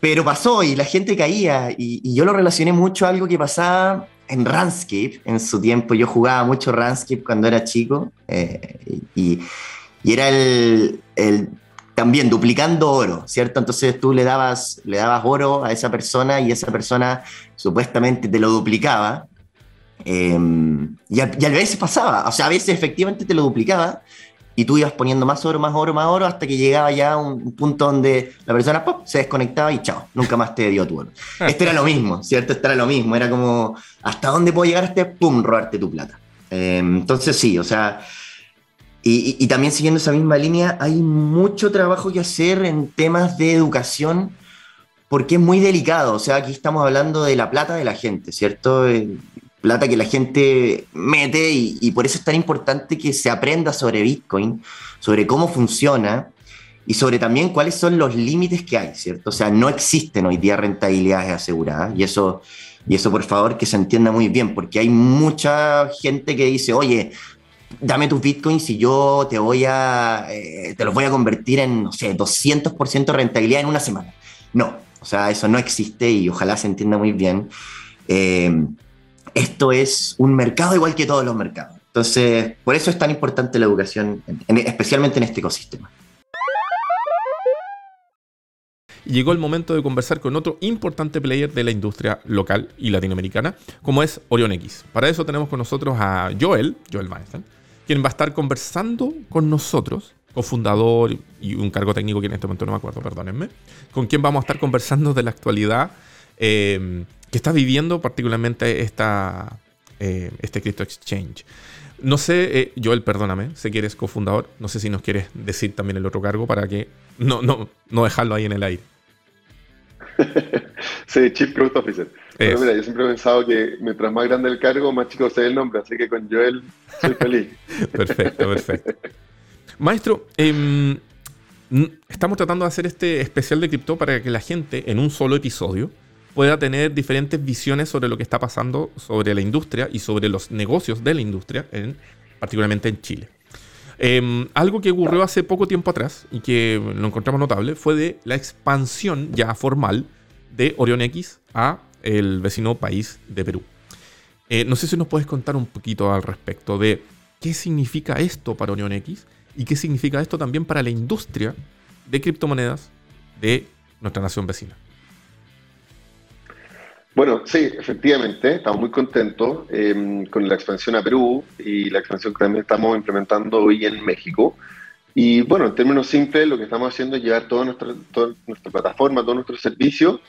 Pero pasó y la gente caía y, yo lo relacioné mucho a algo que pasaba en Runscape en su tiempo. Yo jugaba mucho Runscape cuando era chico eh, y, era el, también duplicando oro, ¿cierto? Entonces tú le dabas, le dabas oro a esa persona y esa persona supuestamente te lo duplicaba. Em, y, a, veces pasaba, o sea, a veces efectivamente te lo duplicaba y tú ibas poniendo más oro, más oro, más oro hasta que llegaba ya a un, punto donde la persona se desconectaba y chao, nunca más te dio tu oro. Esto era lo mismo, ¿cierto? Esto era lo mismo, era como, ¿hasta dónde puedo llegar este? ¡Pum! Robarte tu plata. Em, entonces sí, o sea, y, también siguiendo esa misma línea, hay mucho trabajo que hacer en temas de educación porque es muy delicado. O sea, aquí estamos hablando de la plata de la gente, ¿cierto? Plata que la gente mete y, por eso es tan importante que se aprenda sobre Bitcoin, sobre cómo funciona y sobre también cuáles son los límites que hay, ¿cierto? O sea, no existen hoy día rentabilidades aseguradas y eso, y eso por favor que se entienda muy bien, porque hay mucha gente que dice, oye, dame tus bitcoins y yo te voy a, eh, te los voy a convertir en, no sé, 200% de rentabilidad en una semana. No, o sea, eso no existe y ojalá se entienda muy bien. Eh, esto es un mercado igual que todos los mercados. Entonces, por eso es tan importante la educación, especialmente en este ecosistema. Llegó el momento de conversar con otro importante player de la industria local y latinoamericana, como es Orion X. Para eso tenemos con nosotros a Joel, Joel Weinstein, quien va a estar conversando con nosotros, cofundador y un cargo técnico que en este momento no me acuerdo, perdónenme, con quien vamos a estar conversando de la actualidad eh, que está viviendo particularmente esta, eh, este Crypto Exchange. No sé, eh, Joel, perdóname, sé que eres cofundador, no sé si nos quieres decir también el otro cargo para que no, no, no dejarlo ahí en el aire. sí, Chief Growth Officer. Pero mira, yo siempre he pensado que mientras más grande el cargo, más chico sea el nombre, así que con Joel soy feliz. perfecto, perfecto. Maestro, em, estamos tratando de hacer este especial de cripto para que la gente en un solo episodio pueda tener diferentes visiones sobre lo que está pasando sobre la industria y sobre los negocios de la industria, en, particularmente en Chile. Em, algo que ocurrió hace poco tiempo atrás y que lo encontramos notable fue de la expansión ya formal de Orion X a el vecino país de Perú. Eh, no sé si nos puedes contar un poquito al respecto de qué significa esto para Orion X y qué significa esto también para la industria de criptomonedas de nuestra nación vecina. Bueno, sí, efectivamente, estamos muy contentos em, con la expansión a Perú y la expansión que también estamos implementando hoy en México. Y bueno, en términos simples, lo que estamos haciendo es llevar toda nuestra, toda plataforma, todos nuestros servicios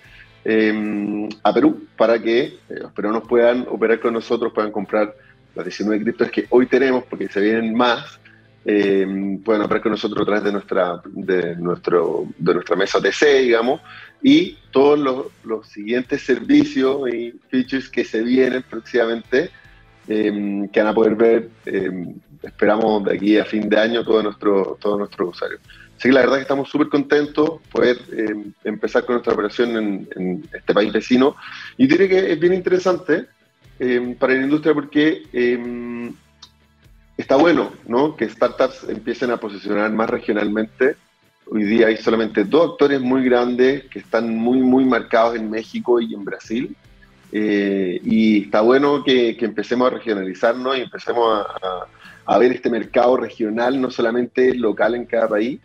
em, a Perú para que los eh, peruanos puedan operar con nosotros, puedan comprar las 19 criptos que hoy tenemos, porque se vienen más, eh, pueden operar con nosotros a través de nuestra, de nuestro, de nuestra mesa TC, digamos, y todos los, los, siguientes servicios y features que se vienen próximamente, em, que van a poder ver, em, esperamos de aquí a fin de año, todos nuestros todo nuestro usuarios. Así que la verdad que estamos súper contentos poder empezar con nuestra operación en, en, este país vecino. Y diré que es bien interesante para la industria porque está bueno ¿no? que startups empiecen a posicionar más regionalmente. Hoy día hay solamente dos actores muy grandes que están muy, muy marcados en México y en Brasil. Eh, y está bueno que, empecemos a regionalizarnos y empecemos a, ver este mercado regional, no solamente local en cada país,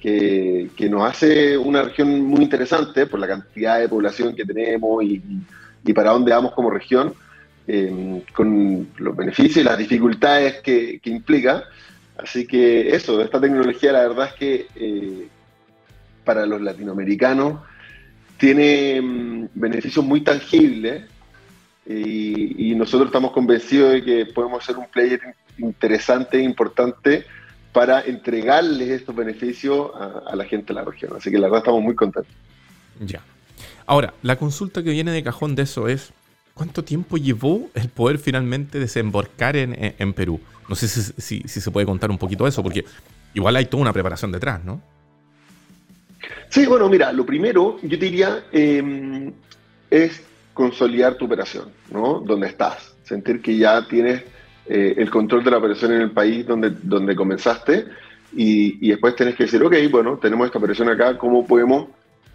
que, que, nos hace una región muy interesante por la cantidad de población que tenemos y para dónde vamos como región eh, con los beneficios y las dificultades que, implica. Así que eso, esta tecnología la verdad es que eh, para los latinoamericanos tiene mm, beneficios muy tangibles y, nosotros estamos convencidos de que podemos ser un player interesante e importante para entregarles estos beneficios a, a, la gente de la región. Así que la verdad estamos muy contentos. Ya. Ahora, la consulta que viene de cajón de eso es, ¿Cuánto tiempo llevó el poder finalmente desembarcar en, Perú? No sé si, se puede contar un poquito eso, porque igual hay toda una preparación detrás, ¿no? Sí, bueno, mira, lo primero, yo diría, em, es consolidar tu operación, ¿no? Donde estás. Sentir que ya tienes eh, el control de la operación en el país donde, donde comenzaste y, después tenés que decir, ok, bueno, tenemos esta operación acá, ¿cómo podemos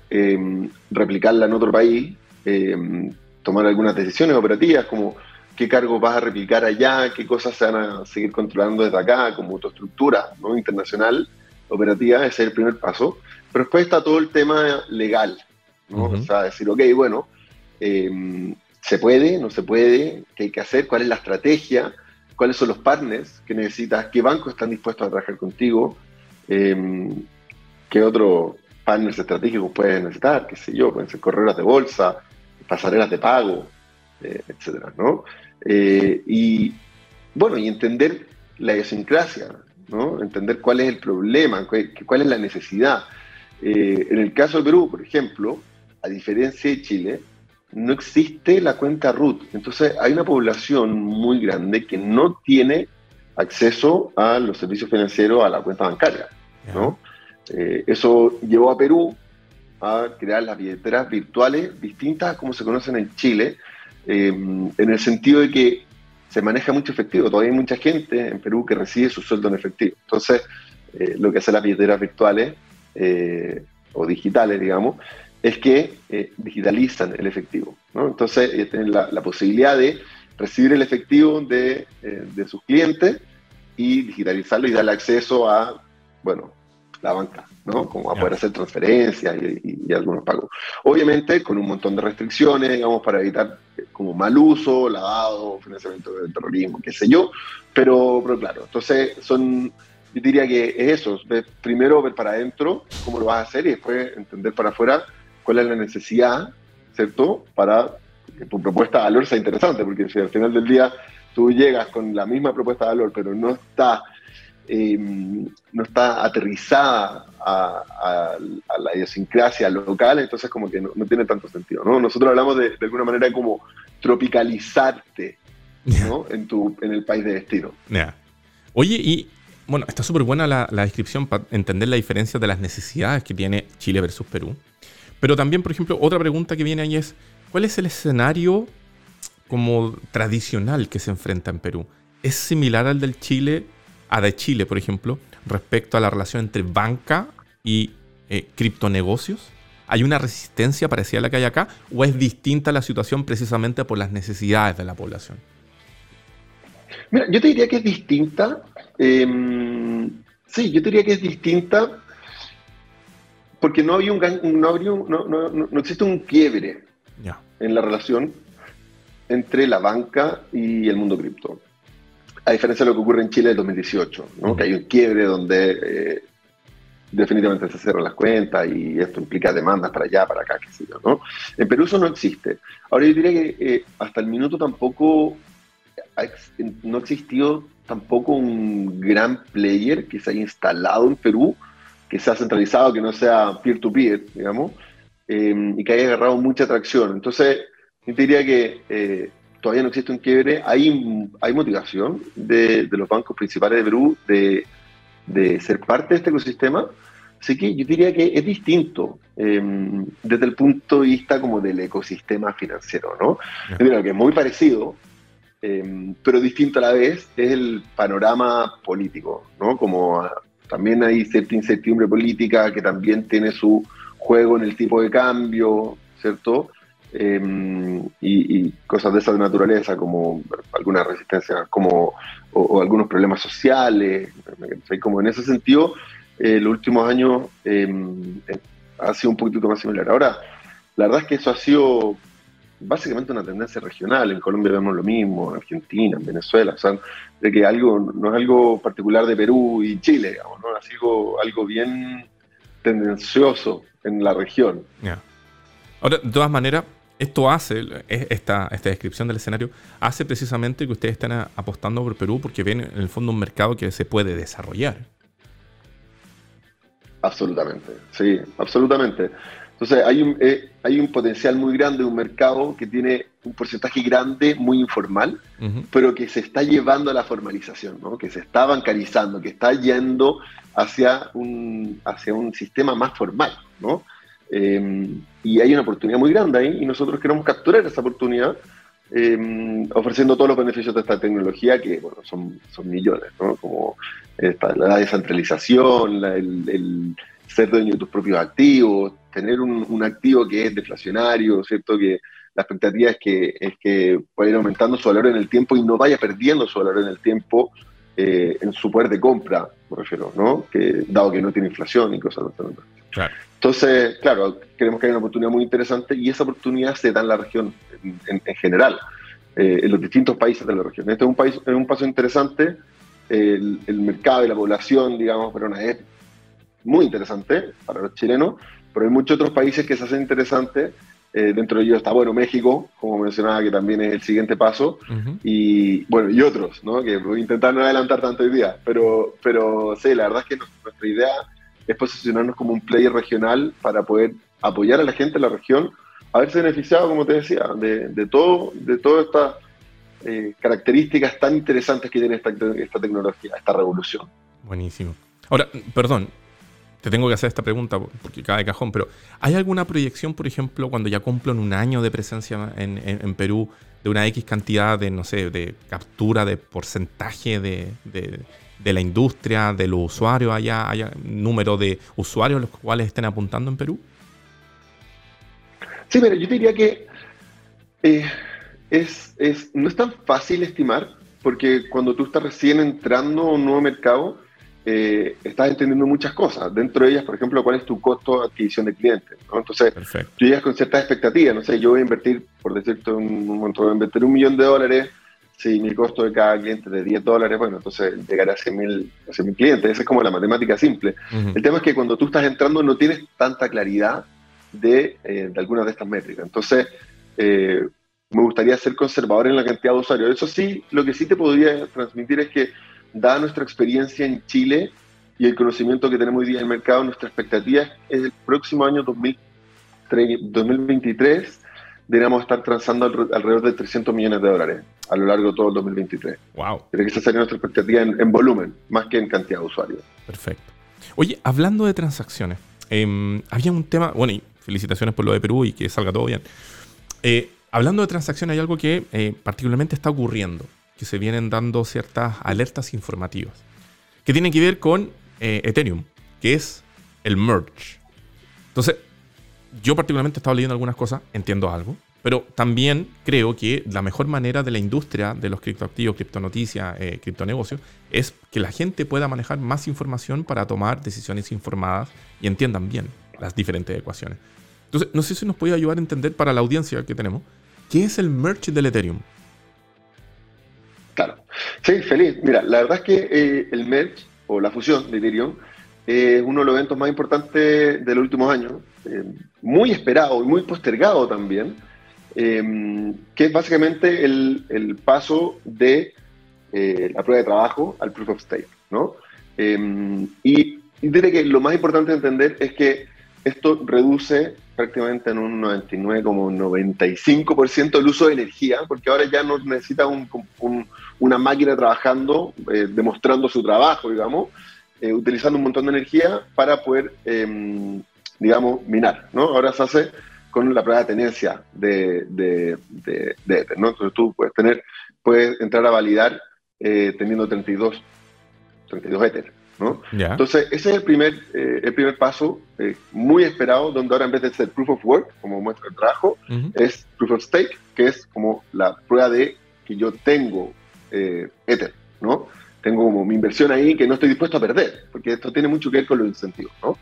em, replicarla en otro país? Em, tomar algunas decisiones operativas, como qué cargos vas a replicar allá, qué cosas se van a seguir controlando desde acá, como tu estructura ¿no? internacional operativa, ese es el primer paso. Pero después está todo el tema legal, ¿no? O sea, decir, ok, bueno, em, ¿se puede? ¿No se puede? ¿Qué hay que hacer? ¿Cuál es la estrategia? ¿Cuáles son los partners que necesitas? ¿Qué bancos están dispuestos a trabajar contigo? Em, ¿Qué otros partners estratégicos puedes necesitar? ¿Qué sé yo? Pueden ser correras de bolsa, pasarelas de pago, eh, etcétera, ¿no? Eh, y bueno, y entender la idiosincrasia, ¿no? Entender cuál es el problema, cuál es la necesidad. Eh, en el caso de Perú, por ejemplo, a diferencia de Chile, no existe la cuenta RUT. Entonces hay una población muy grande que no tiene acceso a los servicios financieros, a la cuenta bancaria. ¿no? Eh, eso llevó a Perú a crear las billeteras virtuales distintas como se conocen en Chile, eh, en el sentido de que se maneja mucho efectivo. Todavía hay mucha gente en Perú que recibe su sueldo en efectivo. Entonces, eh, lo que hacen las billeteras virtuales eh, o digitales, digamos, es que digitalizan el efectivo. Entonces, tienen la, posibilidad de recibir el efectivo de, de sus clientes y digitalizarlo y darle acceso a, bueno, la banca, ¿no? Como a poder hacer transferencias y, algunos pagos. Obviamente con un montón de restricciones, digamos, para evitar eh, como mal uso, lavado, financiamiento del terrorismo, qué sé yo, pero, pero claro, entonces son, yo diría que es eso, primero ver para adentro cómo lo vas a hacer y después entender para afuera cuál es la necesidad, ¿cierto? Para que tu propuesta de valor sea interesante, porque si al final del día tú llegas con la misma propuesta de valor, pero no está eh, no está aterrizada a, la idiosincrasia local, entonces como que no, tiene tanto sentido, ¿no? Nosotros hablamos de, alguna manera como tropicalizarte, ¿no? En, tu, en el país de destino. Oye, y bueno, está súper buena la, descripción para entender la diferencia de las necesidades que tiene Chile versus Perú. Pero también, por ejemplo, otra pregunta que viene ahí es, ¿cuál es el escenario como tradicional que se enfrenta en Perú? ¿Es similar al del Chile a de Chile, por ejemplo, respecto a la relación entre banca y eh, criptonegocios? ¿Hay una resistencia parecida a la que hay acá o es distinta la situación precisamente por las necesidades de la población? Mira, yo te diría que es distinta. Em, sí, yo te diría que es distinta porque no, había un, no, no, no, existe un quiebre en la relación entre la banca y el mundo cripto a diferencia de lo que ocurre en Chile en 2018, ¿no? que hay un quiebre donde eh, definitivamente se cierran las cuentas y esto implica demandas para allá, para acá, qué sé yo. ¿no? En Perú eso no existe. Ahora yo diría que eh, hasta el minuto tampoco no ha existido tampoco un gran player que se haya instalado en Perú, que sea centralizado, que no sea peer-to-peer, digamos, eh, y que haya agarrado mucha atracción. Entonces, yo diría que todavía no existe un quiebre, hay, hay motivación de, los bancos principales de Perú de, ser parte de este ecosistema. Así que yo diría que es distinto em, desde el punto de vista como del ecosistema financiero, ¿no? que es muy parecido, em, pero distinto a la vez, es el panorama político, ¿no? Como ah, también hay cierta incertidumbre política que también tiene su juego en el tipo de cambio, ¿cierto? Em, y, cosas de esa naturaleza, como alguna resistencia, como, o, algunos problemas sociales. Como en ese sentido, los últimos años em, ha sido un poquito más similar. Ahora, la verdad es que eso ha sido básicamente una tendencia regional. En Colombia vemos lo mismo, en Argentina, en Venezuela. O sea, de que algo no es algo particular de Perú y Chile, digamos, ¿no? ha sido algo bien tendencioso en la región. Ahora, de todas maneras, esto hace, esta, esta descripción del escenario, hace precisamente que ustedes estén apostando por Perú porque ven en el fondo un mercado que se puede desarrollar. Absolutamente, sí, absolutamente. Entonces hay un, eh, hay un potencial muy grande, un mercado que tiene un porcentaje grande, muy informal, pero que se está llevando a la formalización, ¿no? que se está bancarizando, que está yendo hacia un, hacia un sistema más formal. ¿no? Em, y hay una oportunidad muy grande ahí y nosotros queremos capturar esa oportunidad em, ofreciendo todos los beneficios de esta tecnología que bueno, son, son millones, ¿no? como la descentralización, el, ser dueño de tus propios activos, tener un, activo que es deflacionario, ¿cierto? que la expectativa es que, es que vaya ir aumentando su valor en el tiempo y no vaya perdiendo su valor en el tiempo eh, en su poder de compra, me refiero, ¿no? Que, dado que no tiene inflación y cosas de claro. Entonces, claro, creemos que hay una oportunidad muy interesante y esa oportunidad se da en la región en, general, eh, en los distintos países de la región. Este es un, país, es un paso interesante, el, el mercado y la población, digamos, pero es muy interesante para los chilenos, pero hay muchos otros países que se hacen interesantes eh, dentro de ellos está, bueno, México, como mencionaba, que también es el siguiente paso, y bueno, y otros, ¿no? Que voy a intentar no adelantar tanto hoy día, pero, pero sí, la verdad es que nuestra idea es posicionarnos como un player regional para poder apoyar a la gente de la región a verse beneficiado, como te decía, de, de todo, de todas estas eh, características tan interesantes que tiene esta, esta tecnología, esta revolución. Buenísimo. Ahora, perdón, te tengo que hacer esta pregunta porque cae cajón, pero ¿hay alguna proyección, por ejemplo, cuando ya cumplen un año de presencia en, Perú, de una X cantidad de, no sé, de captura de porcentaje de, la industria, de los usuarios allá, haya número de usuarios los cuales estén apuntando en Perú? Sí, pero yo diría que eh, es, no es tan fácil estimar, porque cuando tú estás recién entrando a un nuevo mercado, eh, estás entendiendo muchas cosas. Dentro de ellas, por ejemplo, cuál es tu costo de adquisición de clientes. Entonces, tú llegas con ciertas expectativas. No sé, yo voy a invertir, por decirte un, momento, voy a invertir un millón de dólares. Si mi costo de cada cliente es de 10 dólares, bueno, entonces llegaré a 100 mil clientes. Esa es como la matemática simple. El tema es que cuando tú estás entrando no tienes tanta claridad de, eh, de algunas de estas métricas. Entonces, eh, me gustaría ser conservador en la cantidad de usuarios. Eso sí, lo que sí te podría transmitir es que dada nuestra experiencia en Chile y el conocimiento que tenemos hoy día en el mercado, nuestra expectativa es el próximo año 2023 deberíamos estar transando alrededor de 300 millones de dólares a lo largo de todo el 2023. Wow. Tiene que esa sería nuestra expectativa en, volumen, más que en cantidad de usuarios. Perfecto. Oye, hablando de transacciones, em, había un tema, bueno, y felicitaciones por lo de Perú y que salga todo bien. Eh, hablando de transacciones, hay algo que eh, particularmente está ocurriendo que se vienen dando ciertas alertas informativas que tienen que ver con eh, Ethereum, que es el merge. Entonces, yo particularmente he estado leyendo algunas cosas, entiendo algo, pero también creo que la mejor manera de la industria de los criptoactivos, criptonoticias, eh, criptonegocios, es que la gente pueda manejar más información para tomar decisiones informadas y entiendan bien las diferentes ecuaciones. Entonces, no sé si nos puede ayudar a entender para la audiencia que tenemos, ¿qué es el merge del Ethereum? Claro. Sí, feliz. Mira, la verdad es que eh, el merge o la fusión de Ethereum es uno de los eventos más importantes de los últimos años, eh, muy esperado y muy postergado también, em, que es básicamente el, paso de eh, la prueba de trabajo al proof of stake. ¿no? Em, y, diré que lo más importante de entender es que esto reduce prácticamente en un 99,95% el uso de energía, porque ahora ya no necesita una máquina trabajando, eh, demostrando su trabajo, digamos, eh, utilizando un montón de energía para poder, em, digamos, minar, ¿no? Ahora se hace con la prueba de tenencia de, de, Ether, ¿no? Entonces tú puedes tener, puedes entrar a validar eh, teniendo 32, 32 Ether. Entonces, ese es el primer, eh, el primer paso eh, muy esperado, donde ahora en vez de ser proof of work, como muestra el trabajo, es proof of stake, que es como la prueba de que yo tengo eh, Ether, ¿no? Tengo como mi inversión ahí que no estoy dispuesto a perder, porque esto tiene mucho que ver con los incentivos, ¿no?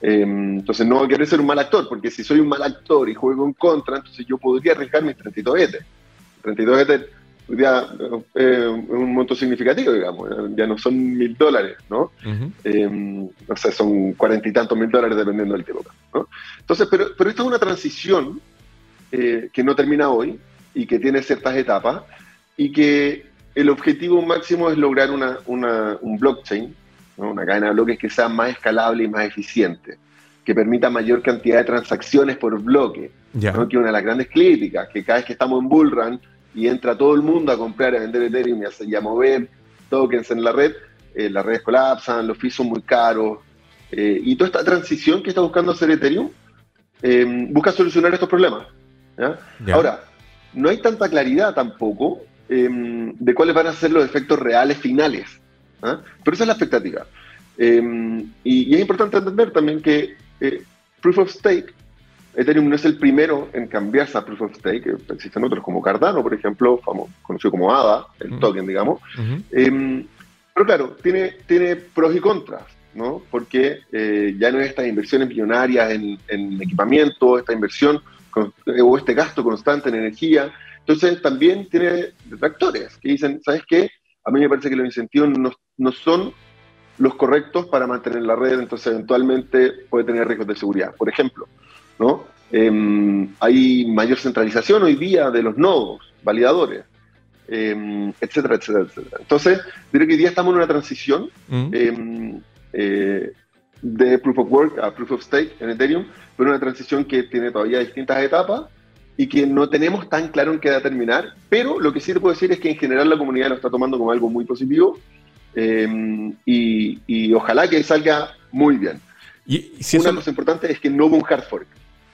Em, entonces no quiero ser un mal actor, porque si soy un mal actor y juego en contra, entonces yo podría arriesgar mis 32 Ether. 32 Ether hoy día eh, un monto significativo, digamos, ya no son mil dólares, ¿no? Em, no sé, son cuarenta y tantos mil dólares dependiendo del tipo, ¿no? Entonces, pero, pero esta es una transición eh, que no termina hoy y que tiene ciertas etapas y que el objetivo máximo es lograr una, una, un blockchain, una cadena de bloques que sea más escalable y más eficiente, que permita mayor cantidad de transacciones por bloque, ¿no? que una de las grandes críticas, que cada vez que estamos en Bullrun, y entra todo el mundo a comprar, a vender Ethereum y a, mover tokens en la red, eh, las redes colapsan, los fees son muy caros. Eh, y toda esta transición que está buscando hacer Ethereum em, busca solucionar estos problemas. Ahora, no hay tanta claridad tampoco em, de cuáles van a ser los efectos reales finales. ¿ah? Pero esa es la expectativa. Em, y, y, es importante entender también que eh, Proof of Stake Ethereum no es el primero en cambiarse a Proof of Stake, existen otros como Cardano, por ejemplo, conocido como ADA, el token, digamos. Em, Pero claro, tiene, tiene pros y contras, ¿no? Porque eh, ya no es estas inversiones millonarias en, en equipamiento, esta inversión o este gasto constante en energía. Entonces también tiene detractores que dicen, ¿sabes qué? A mí me parece que los incentivos no, no son los correctos para mantener la red, entonces eventualmente puede tener riesgos de seguridad. Por ejemplo, ¿no? Em, hay mayor centralización hoy día de los nodos, validadores, em, etcétera, etcétera, etcétera. Entonces, creo que hoy día estamos en una transición mm. em, eh, de Proof of Work a Proof of Stake en Ethereum, pero una transición que tiene todavía distintas etapas y que no tenemos tan claro en qué va a terminar, pero lo que sí te puedo decir es que en general la comunidad lo está tomando como algo muy positivo y, ojalá que salga muy bien. Y si Una cosa importante es que no hubo un hard fork.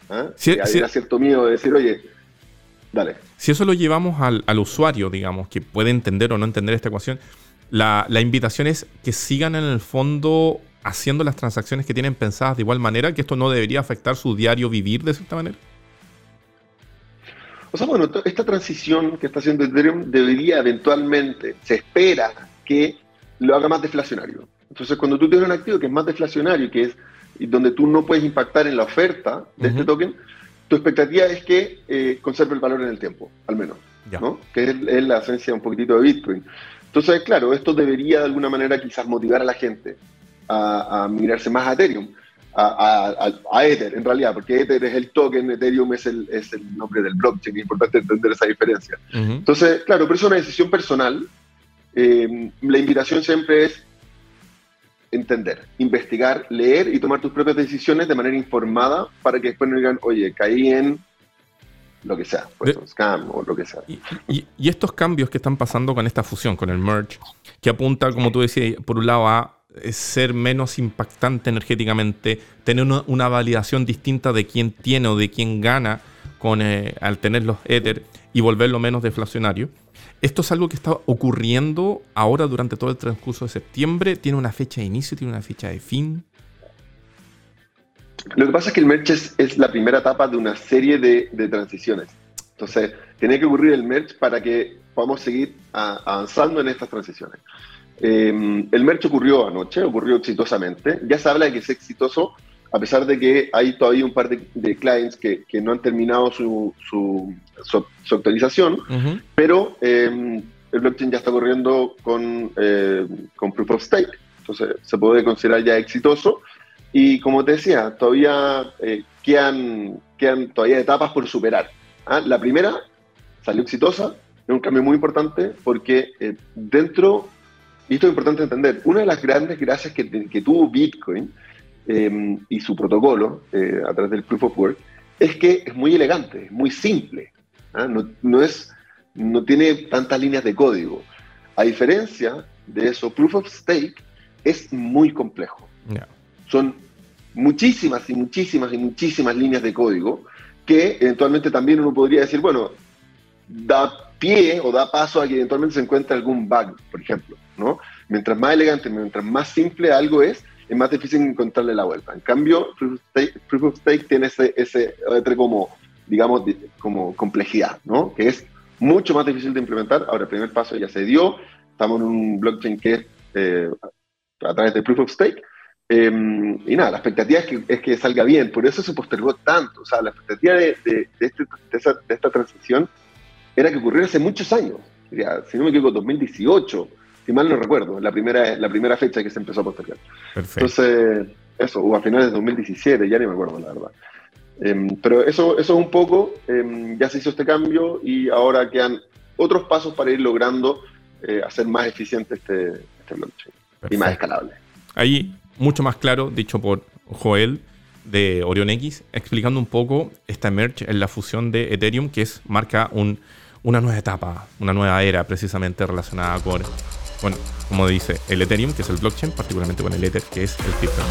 ¿ah? Si, cierto miedo de decir, oye, dale. Si eso lo llevamos al, usuario, digamos, que puede entender o no entender esta ecuación, la, invitación es que sigan en el fondo haciendo las transacciones que tienen pensadas de igual manera, que esto no debería afectar su diario vivir de cierta manera. O sea, bueno, esta transición que está haciendo Ethereum debería eventualmente, se espera que lo haga más deflacionario. Entonces, cuando tú tienes un activo que es más deflacionario, que es donde tú no puedes impactar en la oferta de este token, tu expectativa es que eh, conserve el valor en el tiempo, al menos, ¿no? que es, la esencia un poquitito de Bitcoin. Entonces, claro, esto debería de alguna manera quizás motivar a la gente a, migrarse más a Ethereum, a, a, Ether en realidad, porque Ether es el token, Ethereum es el, es el nombre del blockchain, es importante entender esa diferencia. Entonces, claro, pero es una decisión personal. Eh, la invitación siempre es entender, investigar, leer y tomar tus propias decisiones de manera informada para que después no digan, oye, caí en lo que sea, pues, scam o lo que sea. Y, estos cambios que están pasando con esta fusión, con el merge, que apunta, como tú decías, por un lado a ser menos impactante energéticamente, tener una, validación distinta de quién tiene o de quién gana con, eh, al tener los Ether y volverlo menos deflacionario. Esto es algo que está ocurriendo ahora durante todo el transcurso de septiembre. ¿Tiene una fecha de inicio? ¿Tiene una fecha de fin? Lo que pasa es que el merge es, la primera etapa de una serie de, transiciones. Entonces, tiene que ocurrir el merge para que podamos seguir avanzando en estas transiciones. Em, el merge ocurrió anoche, ocurrió exitosamente. Ya se habla de que es exitoso, a pesar de que hay todavía un par de, clients que, no han terminado su, su, actualización, pero em, el blockchain ya está corriendo con, eh, con Proof of Stake, entonces se puede considerar ya exitoso. Y como te decía, todavía eh, quedan, quedan todavía etapas por superar. ¿ah? La primera salió exitosa, es un cambio muy importante porque eh, dentro, y esto es importante entender, una de las grandes gracias que, que tuvo Bitcoin em, y su protocolo a través del Proof of Work es que es muy elegante, es muy simple. ¿ah? No, es, no tiene tantas líneas de código. A diferencia de eso, Proof of Stake es muy complejo. Son muchísimas y muchísimas y muchísimas líneas de código que eventualmente también uno podría decir, bueno, da pie o da paso a que eventualmente se encuentre algún bug, por ejemplo. ¿No? Mientras más elegante, mientras más simple algo es, es más difícil encontrarle la vuelta. En cambio, Proof of Stake, tiene ese, ese como digamos, como complejidad, ¿no? Que es mucho más difícil de implementar. Ahora, el primer paso ya se dio. Estamos en un blockchain que es eh, a través de Proof of Stake. Em, y nada, la expectativa es que, es que, salga bien. Por eso se postergó tanto. O sea, la expectativa de, de, este, de, esta transición era que ocurriera hace muchos años. si no me equivoco, 2018, si mal no recuerdo, la primera, la primera fecha que se empezó a postergar. Entonces, eso, o a finales de 2017, ya ni me acuerdo, la verdad. Em, pero eso, eso es un poco, em, ya se hizo este cambio y ahora quedan otros pasos para ir logrando eh, hacer más eficiente este, este blockchain y más escalable. Ahí, mucho más claro, dicho por Joel de Orion X, explicando un poco esta merge en la fusión de Ethereum, que es marca un, una nueva etapa, una nueva era precisamente relacionada con, bueno, como dice, el Ethereum, que es el blockchain, particularmente con el Ether, que es el cripto.